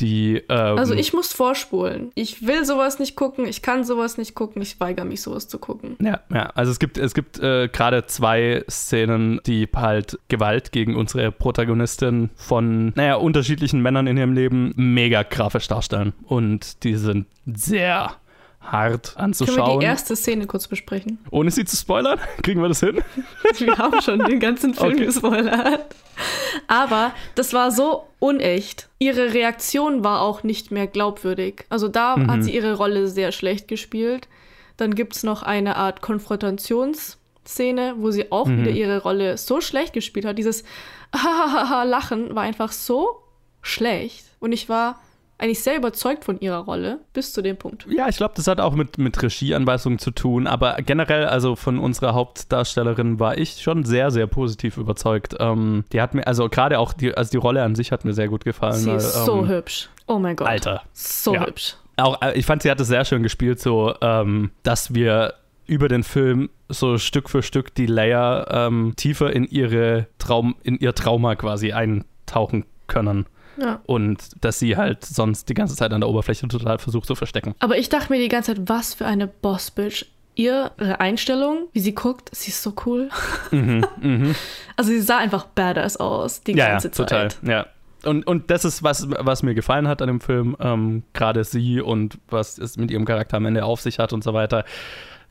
die. Ähm, Also ich muss vorspulen. Ich will sowas nicht gucken, ich kann sowas nicht gucken, ich weigere mich, sowas zu gucken. Ja, ja, also es gibt, es gibt äh, gerade zwei Szenen, die halt Gewalt gegen unsere Protagonistin von, naja, unterschiedlichen Männern in ihrem Leben mega grafisch darstellen. Und die sind sehr hart Können wir anzuschauen. die erste Szene kurz besprechen? Ohne sie zu spoilern? <laughs> Kriegen wir das hin? Wir haben schon den ganzen Film Okay. gespoilert. Aber das war so unecht. Ihre Reaktion war auch nicht mehr glaubwürdig. Also da Mhm. hat sie ihre Rolle sehr schlecht gespielt. Dann gibt es noch eine Art Konfrontationsszene, wo sie auch Mhm. wieder ihre Rolle so schlecht gespielt hat. Dieses <laughs> Lachen war einfach so schlecht. Und ich war eigentlich sehr überzeugt von ihrer Rolle bis zu dem Punkt. Ja, ich glaube, das hat auch mit, mit Regieanweisungen zu tun, aber generell, also von unserer Hauptdarstellerin war ich schon sehr, sehr positiv überzeugt. Ähm, die hat mir, also gerade auch die, also die Rolle an sich hat mir sehr gut gefallen. Sie ist so ähm, hübsch. Oh mein Gott. Alter. So Ja. hübsch. Auch, äh, ich fand, sie hat es sehr schön gespielt, so, ähm, dass wir über den Film so Stück für Stück die Layer ähm, tiefer in ihre Traum, in ihr Trauma quasi eintauchen können. Ja. Und dass sie halt sonst die ganze Zeit an der Oberfläche total versucht zu verstecken. Aber ich dachte mir die ganze Zeit, was für eine Boss-Bitch. Ihre Einstellung, wie sie guckt, sie ist so cool. <laughs> Also sie sah einfach badass aus die Mhm, Ja, ja, ganze total. Zeit. Ja. Und, und das ist, was, was mir gefallen hat an dem Film, ähm, gerade sie und was es mit ihrem Charakter am Ende auf sich hat und so weiter.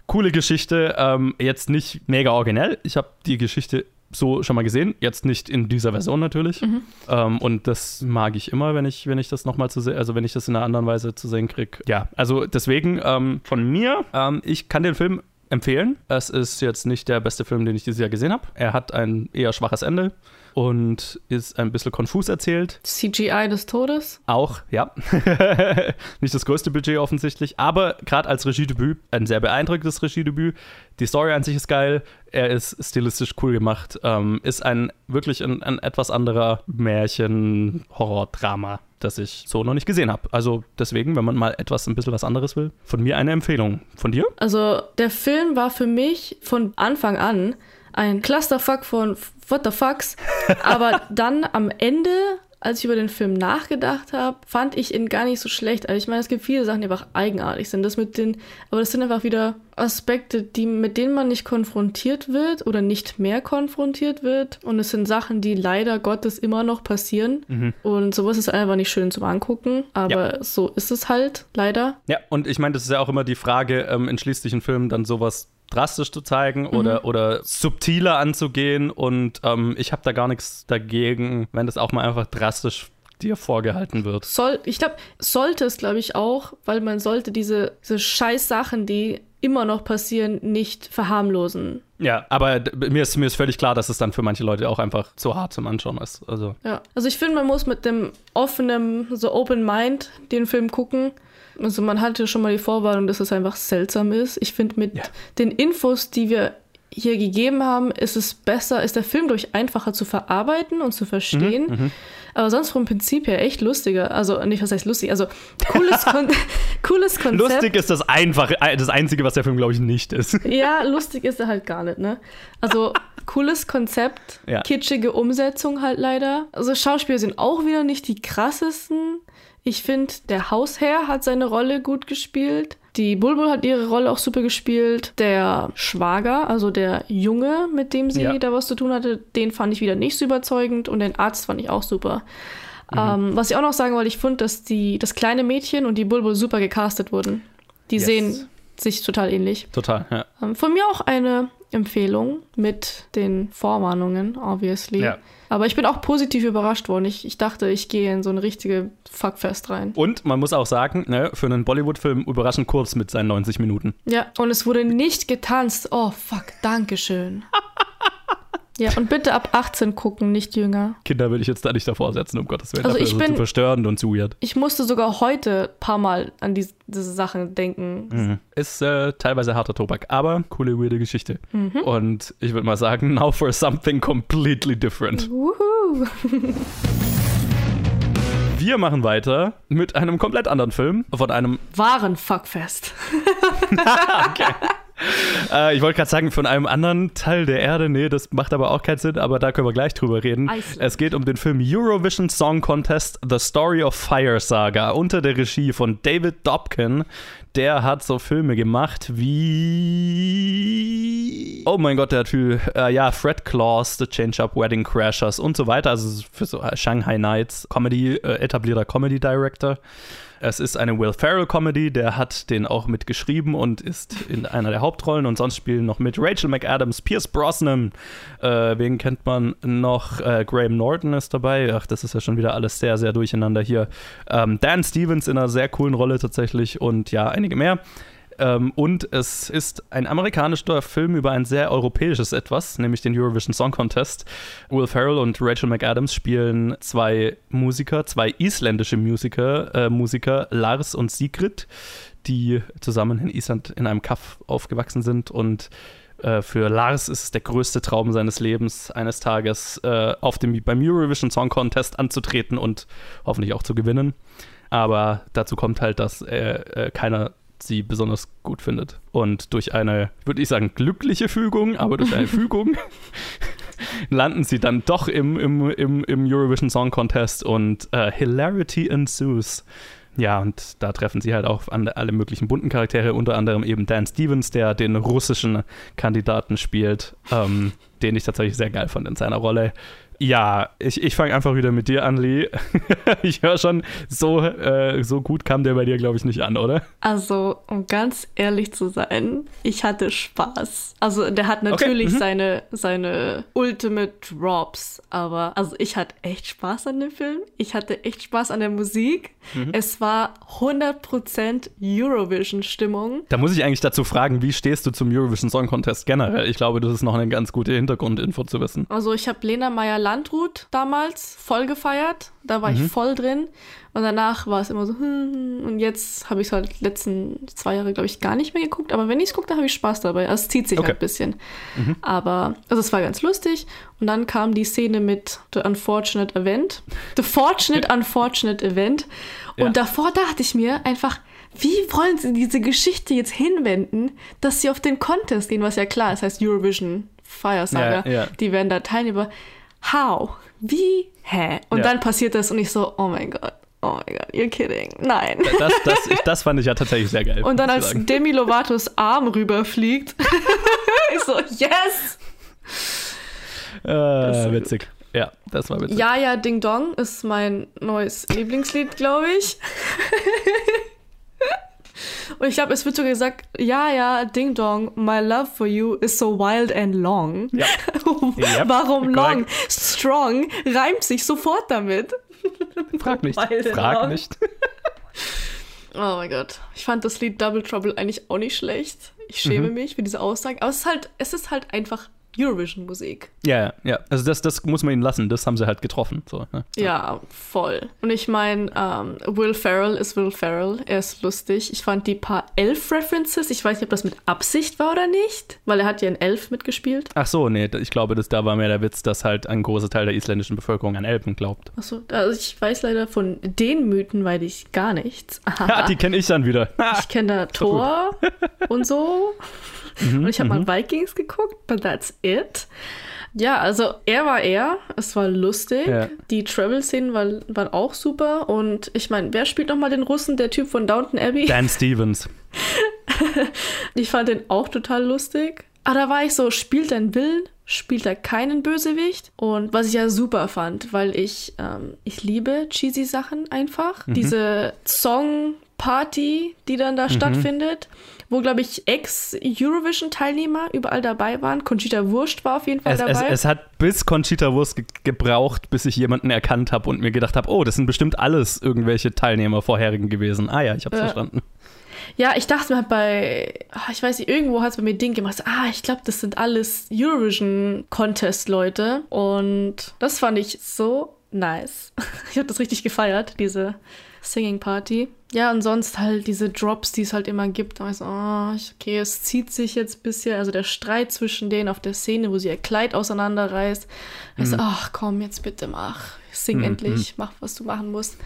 Coole Geschichte, ähm, jetzt nicht mega originell. Ich habe die Geschichte so schon mal gesehen, jetzt nicht in dieser Version natürlich. Mhm. Ähm, und das mag ich immer, wenn ich, wenn ich das nochmal zu sehen, also wenn ich das in einer anderen Weise zu sehen kriege. Ja, also deswegen ähm, von mir, ähm, ich kann den Film empfehlen. Es ist jetzt nicht der beste Film, den ich dieses Jahr gesehen habe. Er hat ein eher schwaches Ende und ist ein bisschen konfus erzählt. CGI des Todes. Auch, ja. <laughs> Nicht das größte Budget offensichtlich, aber gerade als Regiedebüt ein sehr beeindruckendes Regiedebüt. Die Story an sich ist geil, er ist stilistisch cool gemacht, ähm, ist ein wirklich ein, ein etwas anderer Märchen-Horror-Drama, das ich so noch nicht gesehen habe. Also deswegen, wenn man mal etwas ein bisschen was anderes will, von mir eine Empfehlung. Von dir? Also der Film war für mich von Anfang an ein Clusterfuck von What the Fucks. <laughs> Aber dann am Ende, als ich über den Film nachgedacht habe, fand ich ihn gar nicht so schlecht. Also ich meine, es gibt viele Sachen, die einfach eigenartig sind. Das mit den, aber das sind einfach wieder Aspekte, die, mit denen man nicht konfrontiert wird oder nicht mehr konfrontiert wird. Und es sind Sachen, die leider Gottes immer noch passieren. Und sowas ist einfach nicht schön zum Angucken. Aber so ist es halt, leider. Ja, und ich meine, das ist ja auch immer die Frage, ähm, in schließlichen Filmen dann sowas drastisch zu zeigen oder, oder subtiler anzugehen. Und ähm, ich habe da gar nichts dagegen, wenn das auch mal einfach drastisch dir vorgehalten wird. Soll, ich glaube, sollte es, glaube ich, auch, weil man sollte diese, diese scheiß Sachen, die immer noch passieren, nicht verharmlosen. Ja, aber mir ist, mir ist völlig klar, dass es dann für manche Leute auch einfach zu hart zum Anschauen ist. Also, Ja. Also ich finde, man muss mit dem offenen, so Open Mind den Film gucken. Also man hatte schon mal die Vorwarnung, dass es einfach seltsam ist. Ich finde, mit Ja. den Infos, die wir hier gegeben haben, ist es besser, ist der Film durch einfacher zu verarbeiten und zu verstehen. Aber sonst vom Prinzip her echt lustiger. Also nicht, was heißt lustig, also cooles, <laughs> Kon cooles Konzept. lustig ist das einfach, äh, das Einzige, was der Film, glaube ich, nicht ist. <laughs> Ja, lustig ist er halt gar nicht, ne? Also, cooles Konzept, Ja. kitschige Umsetzung halt leider. Also, Schauspieler sind auch wieder nicht die krassesten. Ich finde, der Hausherr hat seine Rolle gut gespielt. Die Bulbul hat ihre Rolle auch super gespielt. Der Schwager, also der Junge, mit dem sie Ja. da was zu tun hatte, den fand ich wieder nicht so überzeugend und den Arzt fand ich auch super. Mhm. Ähm, was ich auch noch sagen wollte, ich fand, dass die, das kleine Mädchen und die Bulbul super gecastet wurden. Die Yes. sehen sich total ähnlich. Total, ja. Ähm, Von mir auch eine Empfehlung mit den Vorwarnungen, obviously. Ja. Aber ich bin auch positiv überrascht worden. Ich, ich dachte, ich gehe in so eine richtige Fuckfest rein. Und man muss auch sagen, ne, für einen Bollywood-Film überraschend kurz mit seinen 90 Minuten. Ja, und es wurde nicht getanzt. Oh, fuck, Dankeschön. <laughs> ja, und bitte ab 18 gucken, nicht jünger. Kinder würde ich jetzt da nicht davor setzen, um Gottes Willen. Also Dafür ich bin- zu verstörend und zu weird. Ich musste sogar heute ein paar Mal an die, diese Sachen denken. Mhm. Ist äh, teilweise harter Tobak, aber coole, weirde Geschichte. Mhm. Und ich würde mal sagen, now for something completely different. Wuhu. Wir machen weiter mit einem komplett anderen Film. Von einem, Wahren Fuckfest. <laughs> <laughs> äh, ich wollte gerade sagen, von einem anderen Teil der Erde. Nee, das macht aber auch keinen Sinn, aber da können wir gleich drüber reden. Iceland. Es geht um den Film Eurovision Song Contest The Story of Fire Saga unter der Regie von David Dobkin, der hat so Filme gemacht wie. Oh mein Gott, der Typ. Äh, ja, Fred Claus, The Change-Up Wedding Crashers und so weiter. Also für so Shanghai Nights, Comedy, äh, etablierter Comedy Director. Es ist eine Will Ferrell Comedy, der hat den auch mitgeschrieben und ist in einer der Hauptrollen und sonst spielen noch mit Rachel McAdams, Pierce Brosnan, äh, wen kennt man noch? Äh, Graham Norton ist dabei. Ach, das ist ja schon wieder alles sehr, sehr durcheinander hier. Ähm, Dan Stevens in einer sehr coolen Rolle tatsächlich und ja, einige mehr. Ähm, und es ist ein amerikanischer Film über ein sehr europäisches Etwas, nämlich den Eurovision Song Contest. Will Ferrell und Rachel McAdams spielen zwei Musiker, zwei isländische Musiker, äh, Musiker Lars und Sigrid, die zusammen in Island in einem Kaff aufgewachsen sind und äh, für Lars ist es der größte Traum seines Lebens, eines Tages äh, auf dem, beim Eurovision Song Contest anzutreten und hoffentlich auch zu gewinnen. Aber dazu kommt halt, dass äh, keiner sie besonders gut findet. Und durch eine, würde ich sagen, glückliche Fügung, aber durch eine <laughs> Fügung <laughs> landen sie dann doch im, im, im, im Eurovision Song Contest und äh, Hilarity ensues. Ja, und da treffen sie halt auch an alle möglichen bunten Charaktere, unter anderem eben Dan Stevens, der den russischen Kandidaten spielt, ähm, den ich tatsächlich sehr geil fand in seiner Rolle. Ja, ich, ich fange einfach wieder mit dir an, Lee. <laughs> ich höre schon, so, äh, so gut kam der bei dir, glaube ich, nicht an, oder? Also, um ganz ehrlich zu sein, ich hatte Spaß. Also, der hat natürlich okay. mhm. seine, seine Ultimate Drops, aber also ich hatte echt Spaß an dem Film. Ich hatte echt Spaß an der Musik. Mhm. Es war 100% Eurovision-Stimmung. Da muss ich eigentlich dazu fragen, wie stehst du zum Eurovision Song Contest generell? Ich glaube, das ist noch eine ganz gute Hintergrundinfo zu wissen. Also, ich habe Lena Meyer Landrut damals voll gefeiert. Da war mhm. ich voll drin. Und danach war es immer so, hm, und jetzt habe ich es halt die letzten zwei Jahre, glaube ich, gar nicht mehr geguckt. Aber wenn ich es gucke, dann habe ich Spaß dabei. Also es zieht sich okay. halt ein bisschen. Mhm. Aber, also es war ganz lustig. Und dann kam die Szene mit The Unfortunate Event. The Fortunate Unfortunate Event. Und ja. davor dachte ich mir einfach, wie wollen sie diese Geschichte jetzt hinwenden, dass sie auf den Contest gehen, was ja klar ist, heißt Eurovision Fire Saga. Ja, ja. Die werden da teilnehmen. How? Wie? Hä? Und ja. dann passiert das und ich so, oh mein Gott. Oh mein Gott, you're kidding. Nein. Das, das, das fand ich ja tatsächlich sehr geil. Und dann als sagen. Demi Lovatos Arm rüberfliegt, <laughs> ich so, yes! Äh, witzig. Ja, das war witzig. Ja, ja, Ding Dong ist mein neues Lieblingslied, glaube ich. <laughs> Und ich glaube, es wird sogar gesagt, ja, ja, Ding Dong, my love for you is so wild and long. Ja. <laughs> yep. Warum long? Strong reimt sich sofort damit. Frag nicht. Frag nicht. <laughs> oh mein Gott. Ich fand das Lied Double Trouble eigentlich auch nicht schlecht. Ich schäme mhm. mich für diese Aussage. Aber es ist halt, es ist halt einfach Eurovision-Musik. Ja, ja, Also das, das muss man ihnen lassen. Das haben sie halt getroffen. So, ne? so. Ja, voll. Und ich meine, ähm, Will Ferrell ist Will Ferrell. Er ist lustig. Ich fand die paar Elf-References, ich weiß nicht, ob das mit Absicht war oder nicht, weil er hat ja in Elf mitgespielt. Ach so, nee, ich glaube, das, da war mehr der Witz, dass halt ein großer Teil der isländischen Bevölkerung an Elben glaubt. Ach so, also ich weiß leider von den Mythen weiß ich gar nichts. <laughs> ja, die kenne ich dann wieder. ich kenne da <laughs> Thor und so. <laughs> Mhm, und ich habe mal mhm. Vikings geguckt, but that's it. Ja, also er war er, es war lustig. Ja. Die Travel-Szenen war, waren auch super. Und ich meine, wer spielt nochmal den Russen, der Typ von Downton Abbey? Dan <laughs> Stevens. ich fand den auch total lustig. Aber da war ich so, spielt er einen Willen? Spielt er keinen Bösewicht? Und was ich ja super fand, weil ich, ähm, ich liebe cheesy Sachen einfach. Mhm. Diese Song-Party, die dann da mhm. stattfindet wo, glaube ich, Ex-Eurovision-Teilnehmer überall dabei waren. Conchita Wurst war auf jeden Fall es, dabei. Es, es, hat bis Conchita Wurst ge gebraucht, bis ich jemanden erkannt habe und mir gedacht habe, oh, das sind bestimmt alles irgendwelche Teilnehmer vorherigen gewesen. Ah ja, ich habe es äh, verstanden. Ja, ich dachte mal bei, ah, ich weiß nicht, irgendwo hat es bei mir Ding gemacht. Ah, ich glaube, das sind alles Eurovision-Contest-Leute. Und das fand ich so nice. <laughs> Ich habe das richtig gefeiert, diese Singing Party. Ja, und sonst halt diese Drops, die es halt immer gibt. Da so, oh, okay, es zieht sich jetzt ein bisschen. Also der Streit zwischen denen auf der Szene, wo sie ihr Kleid auseinanderreißt. Mhm. Ich so, ach komm, jetzt bitte mach. sing mhm. endlich, mach, was du machen musst.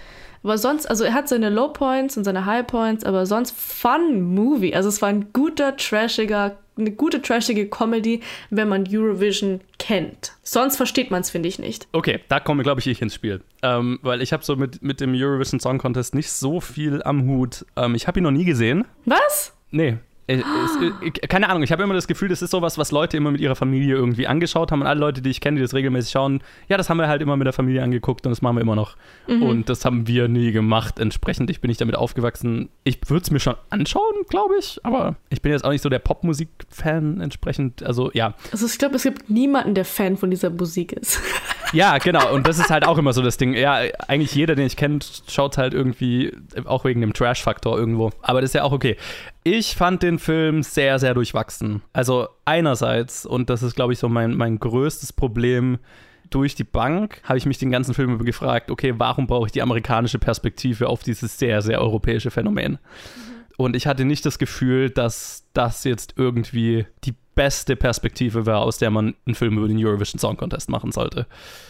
Aber sonst, also er hat seine Low Points und seine High Points, aber sonst fun Movie. Also es war ein guter, trashiger, eine gute, trashige Comedy, wenn man Eurovision kennt. Sonst versteht man es, finde ich, nicht. Okay, da komme, glaube ich, ich ins Spiel. Ähm, weil ich habe so mit, mit dem Eurovision Song Contest nicht so viel am Hut. Ähm, ich habe ihn noch nie gesehen. Was? Nee, es, es, keine Ahnung, ich habe immer das Gefühl, das ist sowas, was Leute immer mit ihrer Familie irgendwie angeschaut haben. Und alle Leute, die ich kenne, die das regelmäßig schauen, ja, das haben wir halt immer mit der Familie angeguckt und das machen wir immer noch. Mhm. Und das haben wir nie gemacht. Entsprechend, ich bin nicht damit aufgewachsen. Ich würde es mir schon anschauen, glaube ich, aber ich bin jetzt auch nicht so der Popmusik-Fan entsprechend. Also, ja. Also, ich glaube, es gibt niemanden, der Fan von dieser Musik ist. Ja, <laughs> genau. Und das ist halt auch immer so das Ding. Ja, eigentlich jeder, den ich kenne, schaut halt irgendwie, auch wegen dem Trash-Faktor irgendwo. Aber das ist ja auch okay. Ich fand den Film sehr, sehr durchwachsen. Also einerseits, und das ist, glaube ich, so mein, mein größtes Problem, durch die Bank habe ich mich den ganzen Film über gefragt, okay, warum brauche ich die amerikanische Perspektive auf dieses sehr, sehr europäische Phänomen? Mhm. Und ich hatte nicht das Gefühl, dass das jetzt irgendwie die beste Perspektive wäre, aus der man einen Film über den Eurovision Song Contest machen sollte.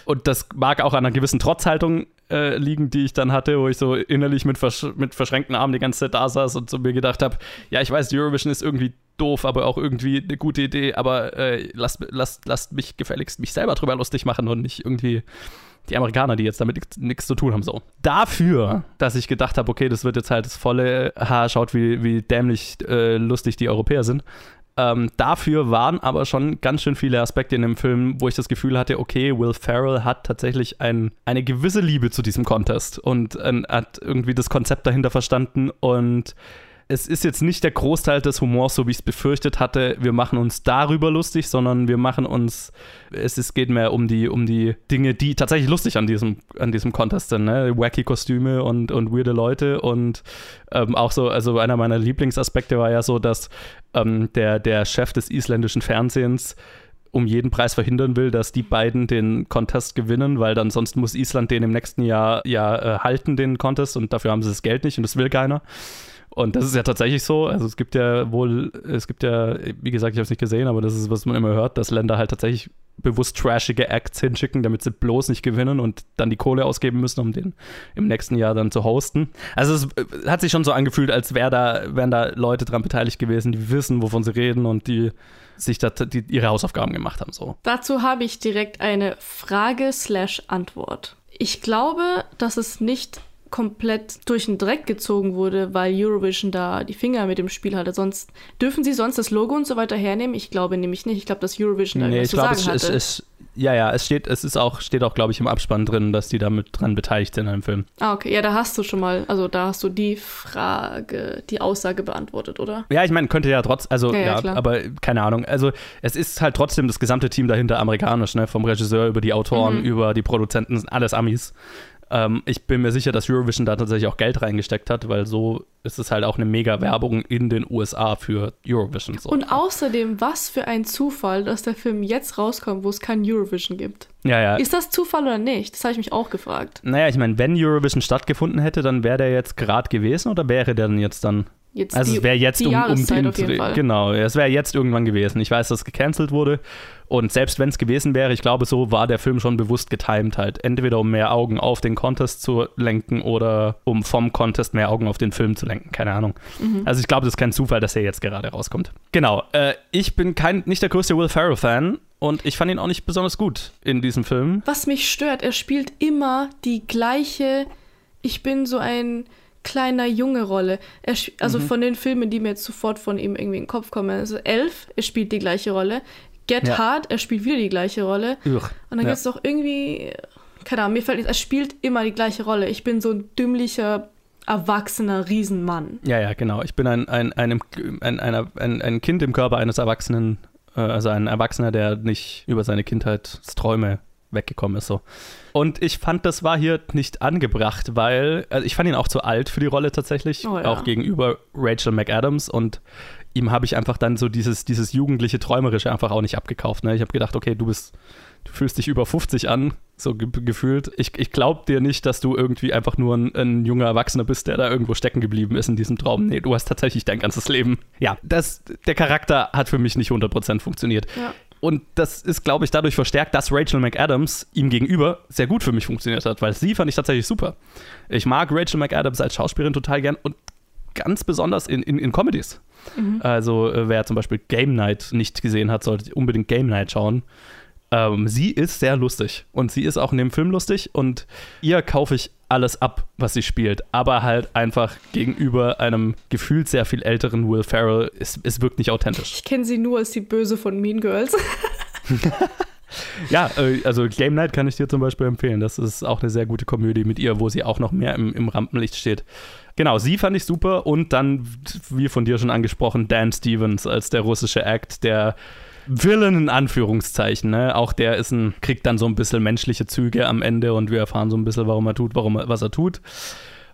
Und das mag auch an einer gewissen Trotzhaltung äh, liegen, die ich dann hatte, wo ich so innerlich mit, versch mit verschränkten Armen die ganze Zeit da saß und so mir gedacht habe, ja, ich weiß, Eurovision ist irgendwie doof, aber auch irgendwie eine gute Idee, aber äh, lasst, lasst, lasst mich gefälligst mich selber drüber lustig machen und nicht irgendwie die Amerikaner, die jetzt damit nichts zu tun haben, so. Dafür, dass ich gedacht habe, okay, das wird jetzt halt das volle Haar, schaut, wie, wie dämlich äh, lustig die Europäer sind, ähm, dafür waren aber schon ganz schön viele Aspekte in dem Film, wo ich das Gefühl hatte, okay, Will Ferrell hat tatsächlich ein, eine gewisse Liebe zu diesem Contest und äh, hat irgendwie das Konzept dahinter verstanden und es ist jetzt nicht der Großteil des Humors, so wie ich es befürchtet hatte, wir machen uns darüber lustig, sondern wir machen uns, es ist, geht mehr um die, um die Dinge, die tatsächlich lustig an diesem, an diesem Contest sind, ne? Wacky Kostüme und, und weirde Leute und ähm, auch so, also einer meiner Lieblingsaspekte war ja so, dass ähm, der, der Chef des isländischen Fernsehens um jeden Preis verhindern will, dass die beiden den Contest gewinnen, weil dann sonst muss Island den im nächsten Jahr ja äh, halten, den Contest, und dafür haben sie das Geld nicht und das will keiner. Und das ist ja tatsächlich so. Also es gibt ja wohl, es gibt ja, wie gesagt, ich habe es nicht gesehen, aber das ist, was man immer hört, dass Länder halt tatsächlich bewusst trashige Acts hinschicken, damit sie bloß nicht gewinnen und dann die Kohle ausgeben müssen, um den im nächsten Jahr dann zu hosten. Also es äh, hat sich schon so angefühlt, als wär da, wären da Leute dran beteiligt gewesen, die wissen, wovon sie reden und die sich da, die ihre Hausaufgaben gemacht haben. So. Dazu habe ich direkt eine Frage slash Antwort. Ich glaube, dass es nicht komplett durch den Dreck gezogen wurde, weil Eurovision da die Finger mit dem Spiel hatte. Sonst dürfen sie sonst das Logo und so weiter hernehmen? Ich glaube nämlich nicht. Ich glaube, dass Eurovision da nee, irgendwas zu sagen es, hatte. Es, es, ja, ja, es steht, es ist auch, steht auch, glaube ich, im Abspann drin, dass die damit dran beteiligt sind im Film. Ah, okay. Ja, da hast du schon mal, also da hast du die Frage, die Aussage beantwortet, oder? Ja, ich meine, könnte ja trotz, also ja, ja aber keine Ahnung. Also es ist halt trotzdem das gesamte Team dahinter amerikanisch, ne? Vom Regisseur über die Autoren, mhm. über die Produzenten, alles Amis. Ähm, ich bin mir sicher, dass Eurovision da tatsächlich auch Geld reingesteckt hat, weil so ist es halt auch eine mega Werbung in den USA für Eurovision. So. Und außerdem, was für ein Zufall, dass der Film jetzt rauskommt, wo es kein Eurovision gibt. Ja, ja. Ist das Zufall oder nicht? Das habe ich mich auch gefragt. Naja, ich meine, wenn Eurovision stattgefunden hätte, dann wäre der jetzt gerade gewesen oder wäre der dann jetzt dann Jetzt also die, es wäre jetzt um, um den Fall. genau, es wäre jetzt irgendwann gewesen. Ich weiß, dass es gecancelt wurde und selbst wenn es gewesen wäre, ich glaube, so war der Film schon bewusst getimed halt. Entweder um mehr Augen auf den Contest zu lenken oder um vom Contest mehr Augen auf den Film zu lenken. Keine Ahnung. Mhm. Also ich glaube, das ist kein Zufall, dass er jetzt gerade rauskommt. Genau. Äh, ich bin kein, nicht der größte Will Ferrell-Fan. Und ich fand ihn auch nicht besonders gut in diesem Film. Was mich stört, er spielt immer die gleiche. Ich bin so ein kleiner junge Rolle. Er, also mhm. von den Filmen, die mir jetzt sofort von ihm irgendwie in den Kopf kommen. Also Elf, er spielt die gleiche Rolle. Get ja. Hard, er spielt wieder die gleiche Rolle. Uch. Und dann ja. gibt es doch irgendwie, keine Ahnung, mir fällt nicht, er spielt immer die gleiche Rolle. Ich bin so ein dümmlicher, erwachsener Riesenmann. Ja, ja, genau. Ich bin ein, ein, ein, ein, ein, ein Kind im Körper eines Erwachsenen, äh, also ein Erwachsener, der nicht über seine Kindheitsträume weggekommen ist. So. Und ich fand, das war hier nicht angebracht, weil also ich fand ihn auch zu alt für die Rolle tatsächlich, oh, ja. auch gegenüber Rachel McAdams und ihm habe ich einfach dann so dieses, dieses jugendliche Träumerische einfach auch nicht abgekauft. Ne? Ich habe gedacht, okay, du bist, du fühlst dich über 50 an, so ge gefühlt. Ich, ich glaube dir nicht, dass du irgendwie einfach nur ein, ein, junger Erwachsener bist, der da irgendwo stecken geblieben ist in diesem Traum. Nee, du hast tatsächlich dein ganzes Leben. Ja, das, der Charakter hat für mich nicht 100% funktioniert. Ja. Und das ist, glaube ich, dadurch verstärkt, dass Rachel McAdams ihm gegenüber sehr gut für mich funktioniert hat, weil sie fand ich tatsächlich super. Ich mag Rachel McAdams als Schauspielerin total gern und ganz besonders in, in, in Comedies. Mhm. Also, äh, wer zum Beispiel Game Night nicht gesehen hat, sollte unbedingt Game Night schauen. Ähm, sie ist sehr lustig und sie ist auch in dem Film lustig und ihr kaufe ich alles ab, was sie spielt, aber halt einfach gegenüber einem gefühlt sehr viel älteren Will Ferrell, es, es wirkt nicht authentisch. Ich kenne sie nur als die Böse von Mean Girls. <laughs> ja, äh, also Game Night kann ich dir zum Beispiel empfehlen. Das ist auch eine sehr gute Komödie mit ihr, wo sie auch noch mehr im, im Rampenlicht steht. Genau, sie fand ich super und dann, wie von dir schon angesprochen, Dan Stevens als der russische Act, der Villain in Anführungszeichen. Ne? Auch der ist ein, kriegt dann so ein bisschen menschliche Züge am Ende und wir erfahren so ein bisschen, warum er tut, warum er, was er tut.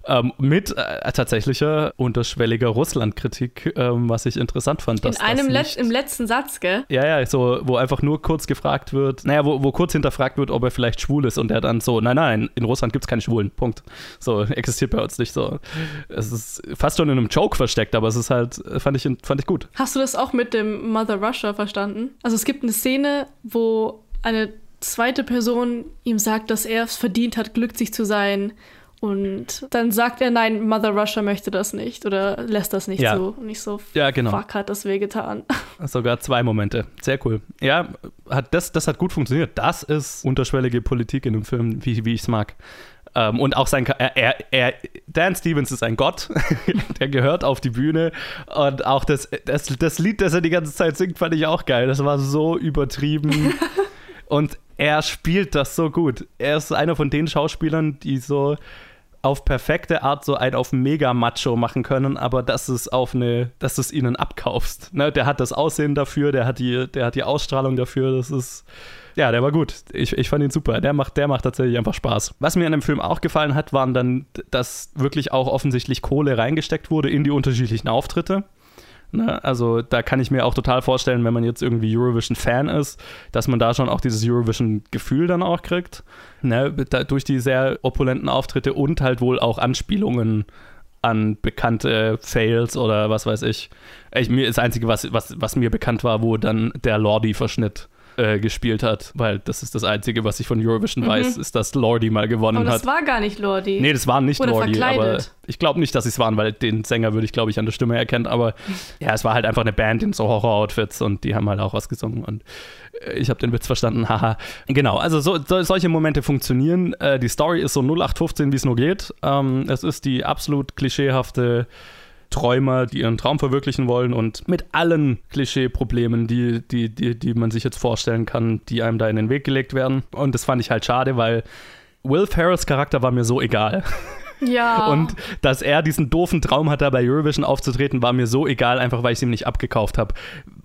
Ähm, mit äh, tatsächlicher unterschwelliger Russland-Kritik, ähm, was ich interessant fand. In einem Let im letzten Satz, gell? Ja, ja, so, wo einfach nur kurz gefragt wird, naja, wo, wo kurz hinterfragt wird, ob er vielleicht schwul ist und er dann so, nein, nein, in Russland gibt es keine Schwulen, Punkt. So, <laughs> existiert bei uns nicht so. Es ist fast schon in einem Joke versteckt, aber es ist halt, fand ich, fand ich gut. Hast du das auch mit dem Mother Russia verstanden? Also es gibt eine Szene, wo eine zweite Person ihm sagt, dass er es verdient hat, glücklich zu sein und dann sagt er, nein, Mother Russia möchte das nicht oder lässt das nicht ja. so. Und nicht so, ja, genau. fuck, hat das wehgetan. <laughs> Sogar zwei Momente. Sehr cool. Ja, hat das, das hat gut funktioniert. Das ist unterschwellige Politik in einem Film, wie, wie ich es mag. Ähm, und auch sein, er, er, er, Dan Stevens ist ein Gott, <laughs> der gehört auf die Bühne. Und auch das, das, das Lied, das er die ganze Zeit singt, fand ich auch geil. Das war so übertrieben. <laughs> und er spielt das so gut. Er ist einer von den Schauspielern, die so auf perfekte Art so ein auf mega Macho machen können, aber dass es auf eine, dass du es ihnen abkaufst. Ne? Der hat das Aussehen dafür, der hat die, der hat die Ausstrahlung dafür, das ist. Ja, der war gut. Ich, ich fand ihn super. Der macht, der macht tatsächlich einfach Spaß. Was mir an dem Film auch gefallen hat, waren dann, dass wirklich auch offensichtlich Kohle reingesteckt wurde in die unterschiedlichen Auftritte. Ne? Also da kann ich mir auch total vorstellen, wenn man jetzt irgendwie Eurovision-Fan ist, dass man da schon auch dieses Eurovision-Gefühl dann auch kriegt. Ne? Da, durch die sehr opulenten Auftritte und halt wohl auch Anspielungen an bekannte Fails oder was weiß ich. ich mir das Einzige, was, was, was mir bekannt war, wo dann der Lordi-Verschnitt äh, gespielt hat, weil das ist das Einzige, was ich von Eurovision mhm. weiß, ist, dass Lordi mal gewonnen hat. Aber das hat. war gar nicht Lordi. Nee, das war nicht Oder Lordi, verkleidet. aber ich glaube nicht, dass sie es waren, weil den Sänger würde ich, glaube ich, an der Stimme erkennen, aber ja, es war halt einfach eine Band in so Horror-Outfits und die haben halt auch was gesungen und äh, ich habe den Witz verstanden, <laughs> haha. Genau, also so, so, solche Momente funktionieren. Äh, die Story ist so 0815, wie es nur geht. Ähm, es ist die absolut klischeehafte Träumer, die ihren Traum verwirklichen wollen und mit allen Klischee-Problemen, die, die, die, die man sich jetzt vorstellen kann, die einem da in den Weg gelegt werden. Und das fand ich halt schade, weil Will Ferrells Charakter war mir so egal. <laughs> Ja. Und dass er diesen doofen Traum hat, da bei Eurovision aufzutreten, war mir so egal, einfach weil ich es ihm nicht abgekauft habe.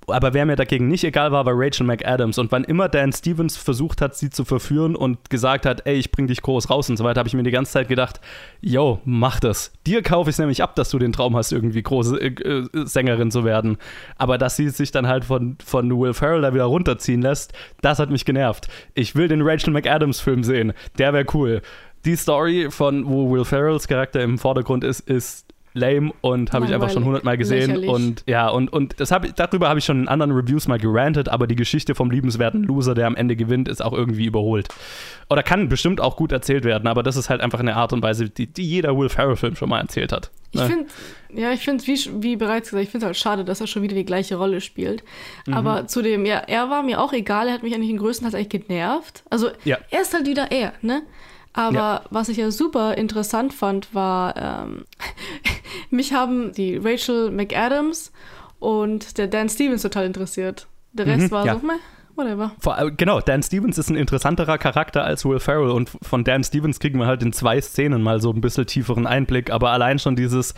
Aber wer mir dagegen nicht egal war, war Rachel McAdams. Und wann immer Dan Stevens versucht hat, sie zu verführen und gesagt hat, ey, ich bring dich groß raus und so weiter, habe ich mir die ganze Zeit gedacht, yo, mach das. Dir kaufe ich es nämlich ab, dass du den Traum hast, irgendwie große äh, äh, Sängerin zu werden. Aber dass sie sich dann halt von, von Will Ferrell da wieder runterziehen lässt, das hat mich genervt. Ich will den Rachel McAdams Film sehen. Der wäre cool die Story von, wo Will Ferrells Charakter im Vordergrund ist, ist lame und habe ich einfach schon hundertmal gesehen Lächerlich. und ja und und das hab, darüber habe ich schon in anderen Reviews mal gerantet, aber die Geschichte vom liebenswerten Loser, der am Ende gewinnt, ist auch irgendwie überholt. Oder kann bestimmt auch gut erzählt werden, aber das ist halt einfach eine Art und Weise, die, die jeder Will Ferrell Film schon mal erzählt hat. Ich ne? finde, ja, ich finde, wie, wie bereits gesagt, ich finde es halt schade, dass er schon wieder die gleiche Rolle spielt. Mhm. Aber zu dem, ja, er war mir auch egal, er hat mich eigentlich in größtenteils eigentlich genervt. Also, ja. er ist halt wieder er, ne? Aber ja. was ich ja super interessant fand, war, ähm, <laughs> mich haben die Rachel McAdams und der Dan Stevens total interessiert. Der Rest mhm, war ja. so, meh, whatever. Äh, genau, Dan Stevens ist ein interessanterer Charakter als Will Ferrell und von Dan Stevens kriegen wir halt in zwei Szenen mal so ein bisschen tieferen Einblick, aber allein schon dieses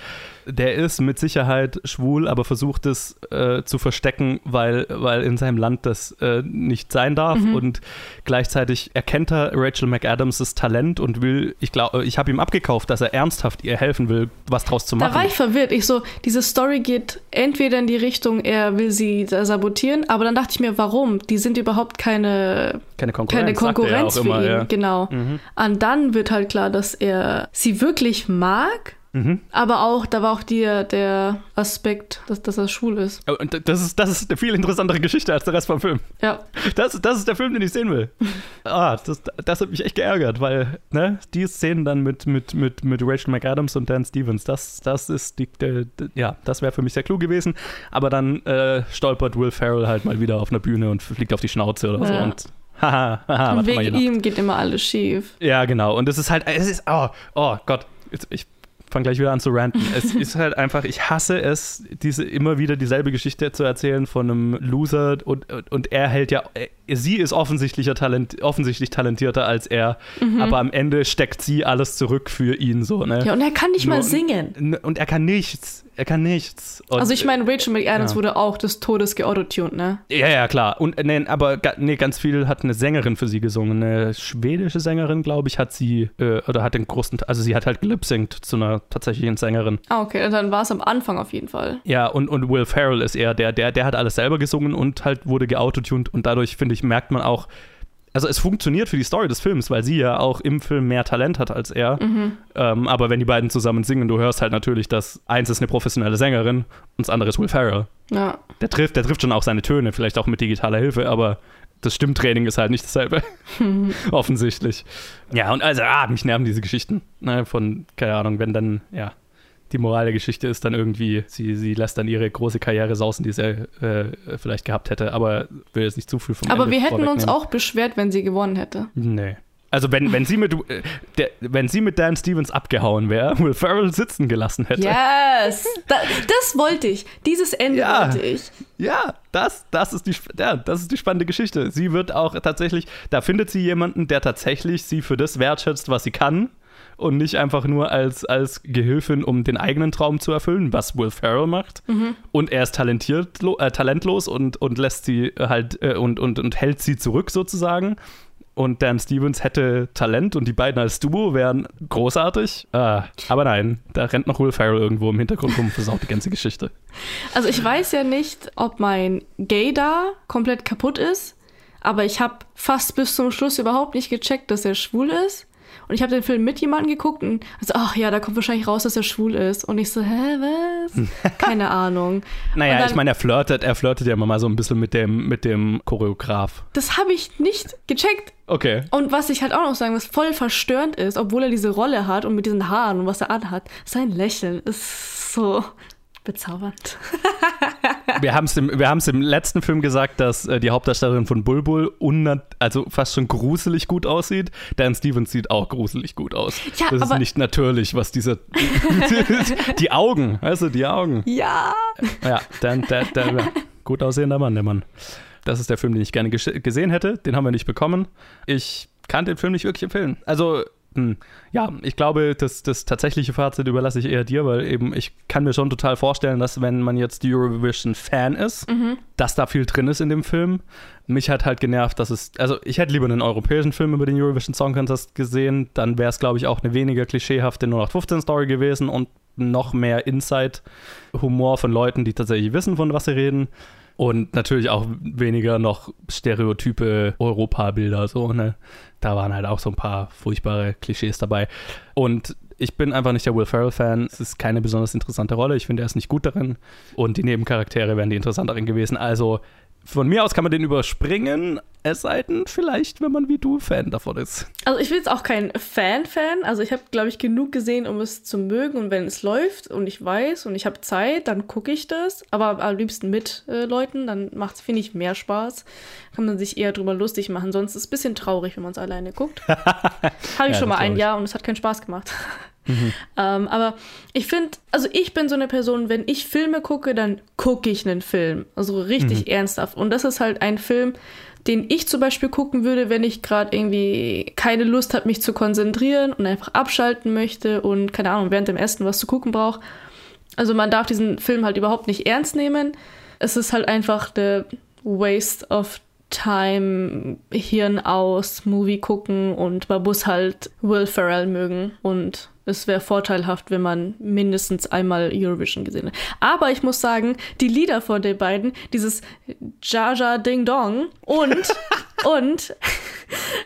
der ist mit Sicherheit schwul, aber versucht es äh, zu verstecken, weil, weil in seinem Land das äh, nicht sein darf. Mhm. Und gleichzeitig erkennt er Rachel McAdams' Talent und will, ich glaube, ich habe ihm abgekauft, dass er ernsthaft ihr helfen will, was draus zu machen. Da war ich verwirrt. Ich so, diese Story geht entweder in die Richtung, er will sie sabotieren, aber dann dachte ich mir, warum? Die sind überhaupt keine, keine Konkurrenz, keine Konkurrenz für immer, ihn. Ja. Genau. Mhm. Und dann wird halt klar, dass er sie wirklich mag Mhm. Aber auch, da war auch die, der Aspekt, dass, dass er schwul ist. Oh, Und das ist, das ist eine viel interessantere Geschichte als der Rest vom Film. Ja. Das, das ist der Film, den ich sehen will. <laughs> Ah, das, das hat mich echt geärgert, weil, ne, die Szenen dann mit, mit, mit, mit Rachel McAdams und Dan Stevens, das, das ist die, der, der, ja, das wäre für mich sehr klug gewesen. Aber dann äh, stolpert Will Ferrell halt mal wieder auf einer Bühne und fliegt auf die Schnauze oder so Ja. und <laughs> haha, haha, Und wegen ihm geht immer alles schief. Ja, genau. Und es ist halt, es ist, oh, oh Gott, ich fange gleich wieder an zu ranten. es <laughs> ist halt einfach, ich hasse es, diese immer wieder dieselbe Geschichte zu erzählen von einem Loser und, und, und er hält ja, äh, sie ist offensichtlicher Talent, offensichtlich talentierter als er, aber am Ende steckt sie alles zurück für ihn so, ne? Ja, und er kann nicht mal Nur- singen. N- Und er kann nichts. Er kann nichts. Und, Also ich meine, Rachel McAdams ja. wurde auch des Todes geautotuned, ne? Ja, ja, klar. Und äh, nee, aber nee, ganz viel hat eine Sängerin für sie gesungen. Eine schwedische Sängerin, glaube ich, hat sie, äh, oder hat den großen, also sie hat halt gelipsingt zu einer tatsächlichen Sängerin. Ah, okay, dann war es am Anfang auf jeden Fall. Ja, und, und Will Ferrell ist eher der, der, der hat alles selber gesungen und halt wurde geautotuned und dadurch, finde ich, merkt man auch, also es funktioniert für die Story des Films, weil sie ja auch im Film mehr Talent hat als er. Ähm, aber wenn die beiden zusammen singen, du hörst halt natürlich, dass eins ist eine professionelle Sängerin und das andere ist Will Ferrell. Ja. Der trifft, der trifft schon auch seine Töne, vielleicht auch mit digitaler Hilfe, aber das Stimmtraining ist halt nicht dasselbe. <laughs> Offensichtlich. Ja, und also, ah, mich nerven diese Geschichten. Ne, von, keine Ahnung, wenn dann, ja, die Moral der Geschichte ist dann irgendwie, sie, sie lässt dann ihre große Karriere sausen, die sie äh, vielleicht gehabt hätte, aber will jetzt nicht zu viel vom Aber Ende wir hätten uns auch beschwert, wenn sie gewonnen hätte. Nee. Also wenn, wenn, sie mit, äh, der, wenn sie mit Dan Stevens abgehauen wäre, <laughs> Will Ferrell sitzen gelassen hätte. Yes! Da, das wollte ich. Dieses Ende Ja. wollte ich. Ja, das, das, ist die, ja, das ist die spannende Geschichte. Sie wird auch tatsächlich, da findet sie jemanden, der tatsächlich sie für das wertschätzt, was sie kann. Und nicht einfach nur als, als Gehilfin, um den eigenen Traum zu erfüllen, was Will Ferrell macht. Und er ist talentiert, äh, talentlos und, und lässt sie halt äh, und, und, und hält sie zurück sozusagen. Und Dan Stevens hätte Talent und die beiden als Duo wären großartig. Ah, aber nein, da rennt noch Will Ferrell irgendwo im Hintergrund rum und versaut die ganze Geschichte. Also ich weiß ja nicht, ob mein Gaydar komplett kaputt ist, aber ich habe fast bis zum Schluss überhaupt nicht gecheckt, dass er schwul ist. Und ich habe den Film mit jemandem geguckt und also, ach ja, da kommt wahrscheinlich raus, dass er schwul ist. Und ich so, hä, was? <laughs> Keine Ahnung. Naja, dann- ich meine, er flirtet, er flirtet ja immer mal so ein bisschen mit dem, mit dem Choreograf. Das habe ich nicht gecheckt. Okay. Und was ich halt auch noch sagen muss, voll verstörend ist, obwohl er diese Rolle hat und mit diesen Haaren und was er anhat, sein Lächeln ist so bezaubernd. <laughs> Wir haben es im, wir im letzten Film gesagt, dass äh, die Hauptdarstellerin von Bulbul also fast schon gruselig gut aussieht. Dan Stevens sieht auch gruselig gut aus. Ja, das ist nicht natürlich, was dieser. <laughs> die Augen, weißt du, die Augen. Ja. Ja, Dan, der, der, ja, gut aussehender Mann, der Mann. Das ist der Film, den ich gerne gesehen hätte. Den haben wir nicht bekommen. Ich kann den Film nicht wirklich empfehlen. Also, ja, ich glaube, das, das tatsächliche Fazit überlasse ich eher dir, weil eben ich kann mir schon total vorstellen, dass wenn man jetzt Eurovision-Fan ist, dass da viel drin ist in dem Film. Mich hat halt genervt, dass es, also ich hätte lieber einen europäischen Film über den Eurovision Song Contest gesehen, dann wäre es, glaube ich, auch eine weniger klischeehafte 0815-Story gewesen und noch mehr Inside-Humor von Leuten, die tatsächlich wissen, von was sie reden. Und natürlich auch weniger noch stereotype Europabilder, so, ne? Da waren halt auch so ein paar furchtbare Klischees dabei. Und ich bin einfach nicht der Will Ferrell-Fan. Es ist keine besonders interessante Rolle. Ich finde, er ist nicht gut darin. Und die Nebencharaktere wären die interessanteren gewesen. Also von mir aus kann man den überspringen, es sei denn, vielleicht, wenn man wie du Fan davon ist. Also ich bin jetzt auch kein Fan-Fan. Also ich habe, glaube ich, genug gesehen, um es zu mögen. Und wenn es läuft und ich weiß und ich habe Zeit, dann gucke ich das. Aber am liebsten mit äh, Leuten, dann macht es, finde ich, mehr Spaß. Kann man sich eher drüber lustig machen. Sonst ist es ein bisschen traurig, wenn man es alleine guckt. <laughs> habe ich Ja, schon mal ein. Jahr und es hat keinen Spaß gemacht. Ähm, aber ich finde, also ich bin so eine Person, wenn ich Filme gucke, dann gucke ich einen Film. Also richtig ernsthaft. Und das ist halt ein Film, den ich zum Beispiel gucken würde, wenn ich gerade irgendwie keine Lust habe, mich zu konzentrieren und einfach abschalten möchte und keine Ahnung, während dem Essen was zu gucken brauche. Also man darf diesen Film halt überhaupt nicht ernst nehmen. Es ist halt einfach der Waste of Time, Hirn aus, Movie gucken und man muss halt Will Ferrell mögen und es wäre vorteilhaft, wenn man mindestens einmal Eurovision gesehen hat. Aber ich muss sagen, die Lieder von den beiden, dieses Jaja Ding Dong und, <laughs> und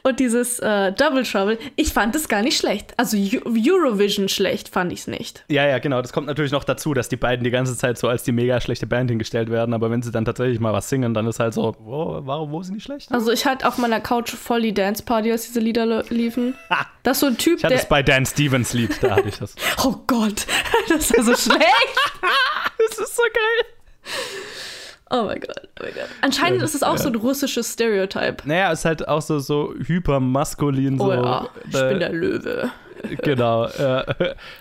Und dieses äh, Double Trouble, ich fand es gar nicht schlecht. Also Eurovision schlecht fand ich es nicht. Ja, ja, genau. Das kommt natürlich noch dazu, dass die beiden die ganze Zeit so als die mega schlechte Band hingestellt werden. Aber wenn sie dann tatsächlich mal was singen, dann ist halt so, wo, warum, wo sind die schlecht? Also ich hatte auf meiner Couch voll die Dance Party, als diese Lieder liefen. <laughs> Das ist so ein Typ, ich hatte es bei Dan Stevens Lied, da hatte ich das. <laughs> oh Gott, <laughs> das ist so schlecht. das ist so geil. Oh mein Gott, oh mein Gott. Anscheinend ja, ist es auch ja. so ein russisches Stereotype. Naja, ist halt auch so, so hypermaskulin. Oh so, ja, ich äh, bin der Löwe. Genau. <laughs>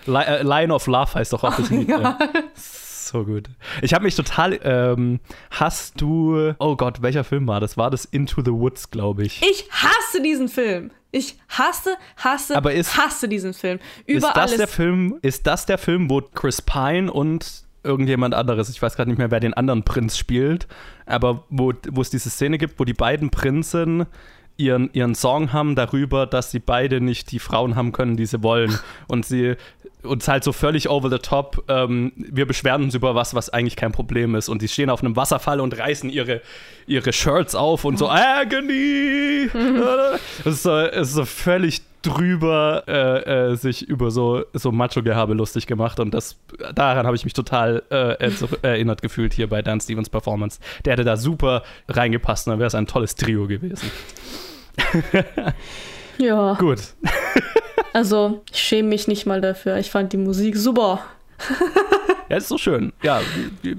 Äh, Line of Love heißt doch auch das Lied. ja. So gut. Ich habe mich total. Ähm, hast du. Oh Gott, welcher Film war das? War das Into the Woods, glaube ich. Ich hasse diesen Film. Ich hasse, hasse, ist, hasse diesen Film. Über ist das alles. Der Film, ist das der Film, wo Chris Pine und irgendjemand anderes, ich weiß gerade nicht mehr, wer den anderen Prinz spielt, aber wo, wo es diese Szene gibt, wo die beiden Prinzen ihren, ihren Song haben darüber, dass sie beide nicht die Frauen haben können, die sie wollen. <laughs> Und sie uns halt so völlig over the top, ähm, wir beschweren uns über was, was eigentlich kein Problem ist. Und die stehen auf einem Wasserfall und reißen ihre, ihre Shirts auf und so <laughs> Agony. <laughs> Es ist, so, es ist so völlig drüber äh, äh, sich über so, so Macho-Gehabe lustig gemacht und das, daran habe ich mich total äh, <laughs> erinnert gefühlt hier bei Dan Stevens Performance. Der hätte da super reingepasst und dann wäre es ein tolles Trio gewesen. <laughs> ja. Gut. <laughs> also, ich schäme mich nicht mal dafür. Ich fand die Musik super. ja, ist so schön. Ja,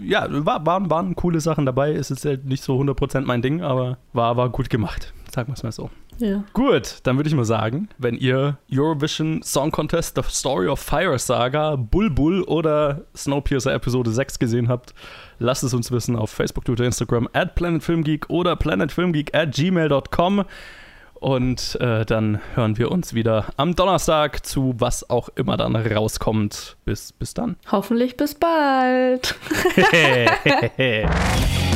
ja war, waren, waren coole Sachen dabei. Es ist halt nicht so 100% mein Ding, aber war, war gut gemacht. Sagen wir es mal so. Ja. Gut, dann würde ich mal sagen, wenn ihr Eurovision Song Contest The Story of Fire Saga, Bulbul oder Snowpiercer Episode 6 gesehen habt, lasst es uns wissen auf Facebook, Twitter, Instagram at planetfilmgeek oder planetfilmgeek at gmail.com. Und äh, dann hören wir uns wieder am Donnerstag zu was auch immer dann rauskommt. Bis, bis dann. Hoffentlich bis bald. <laughs> <laughs>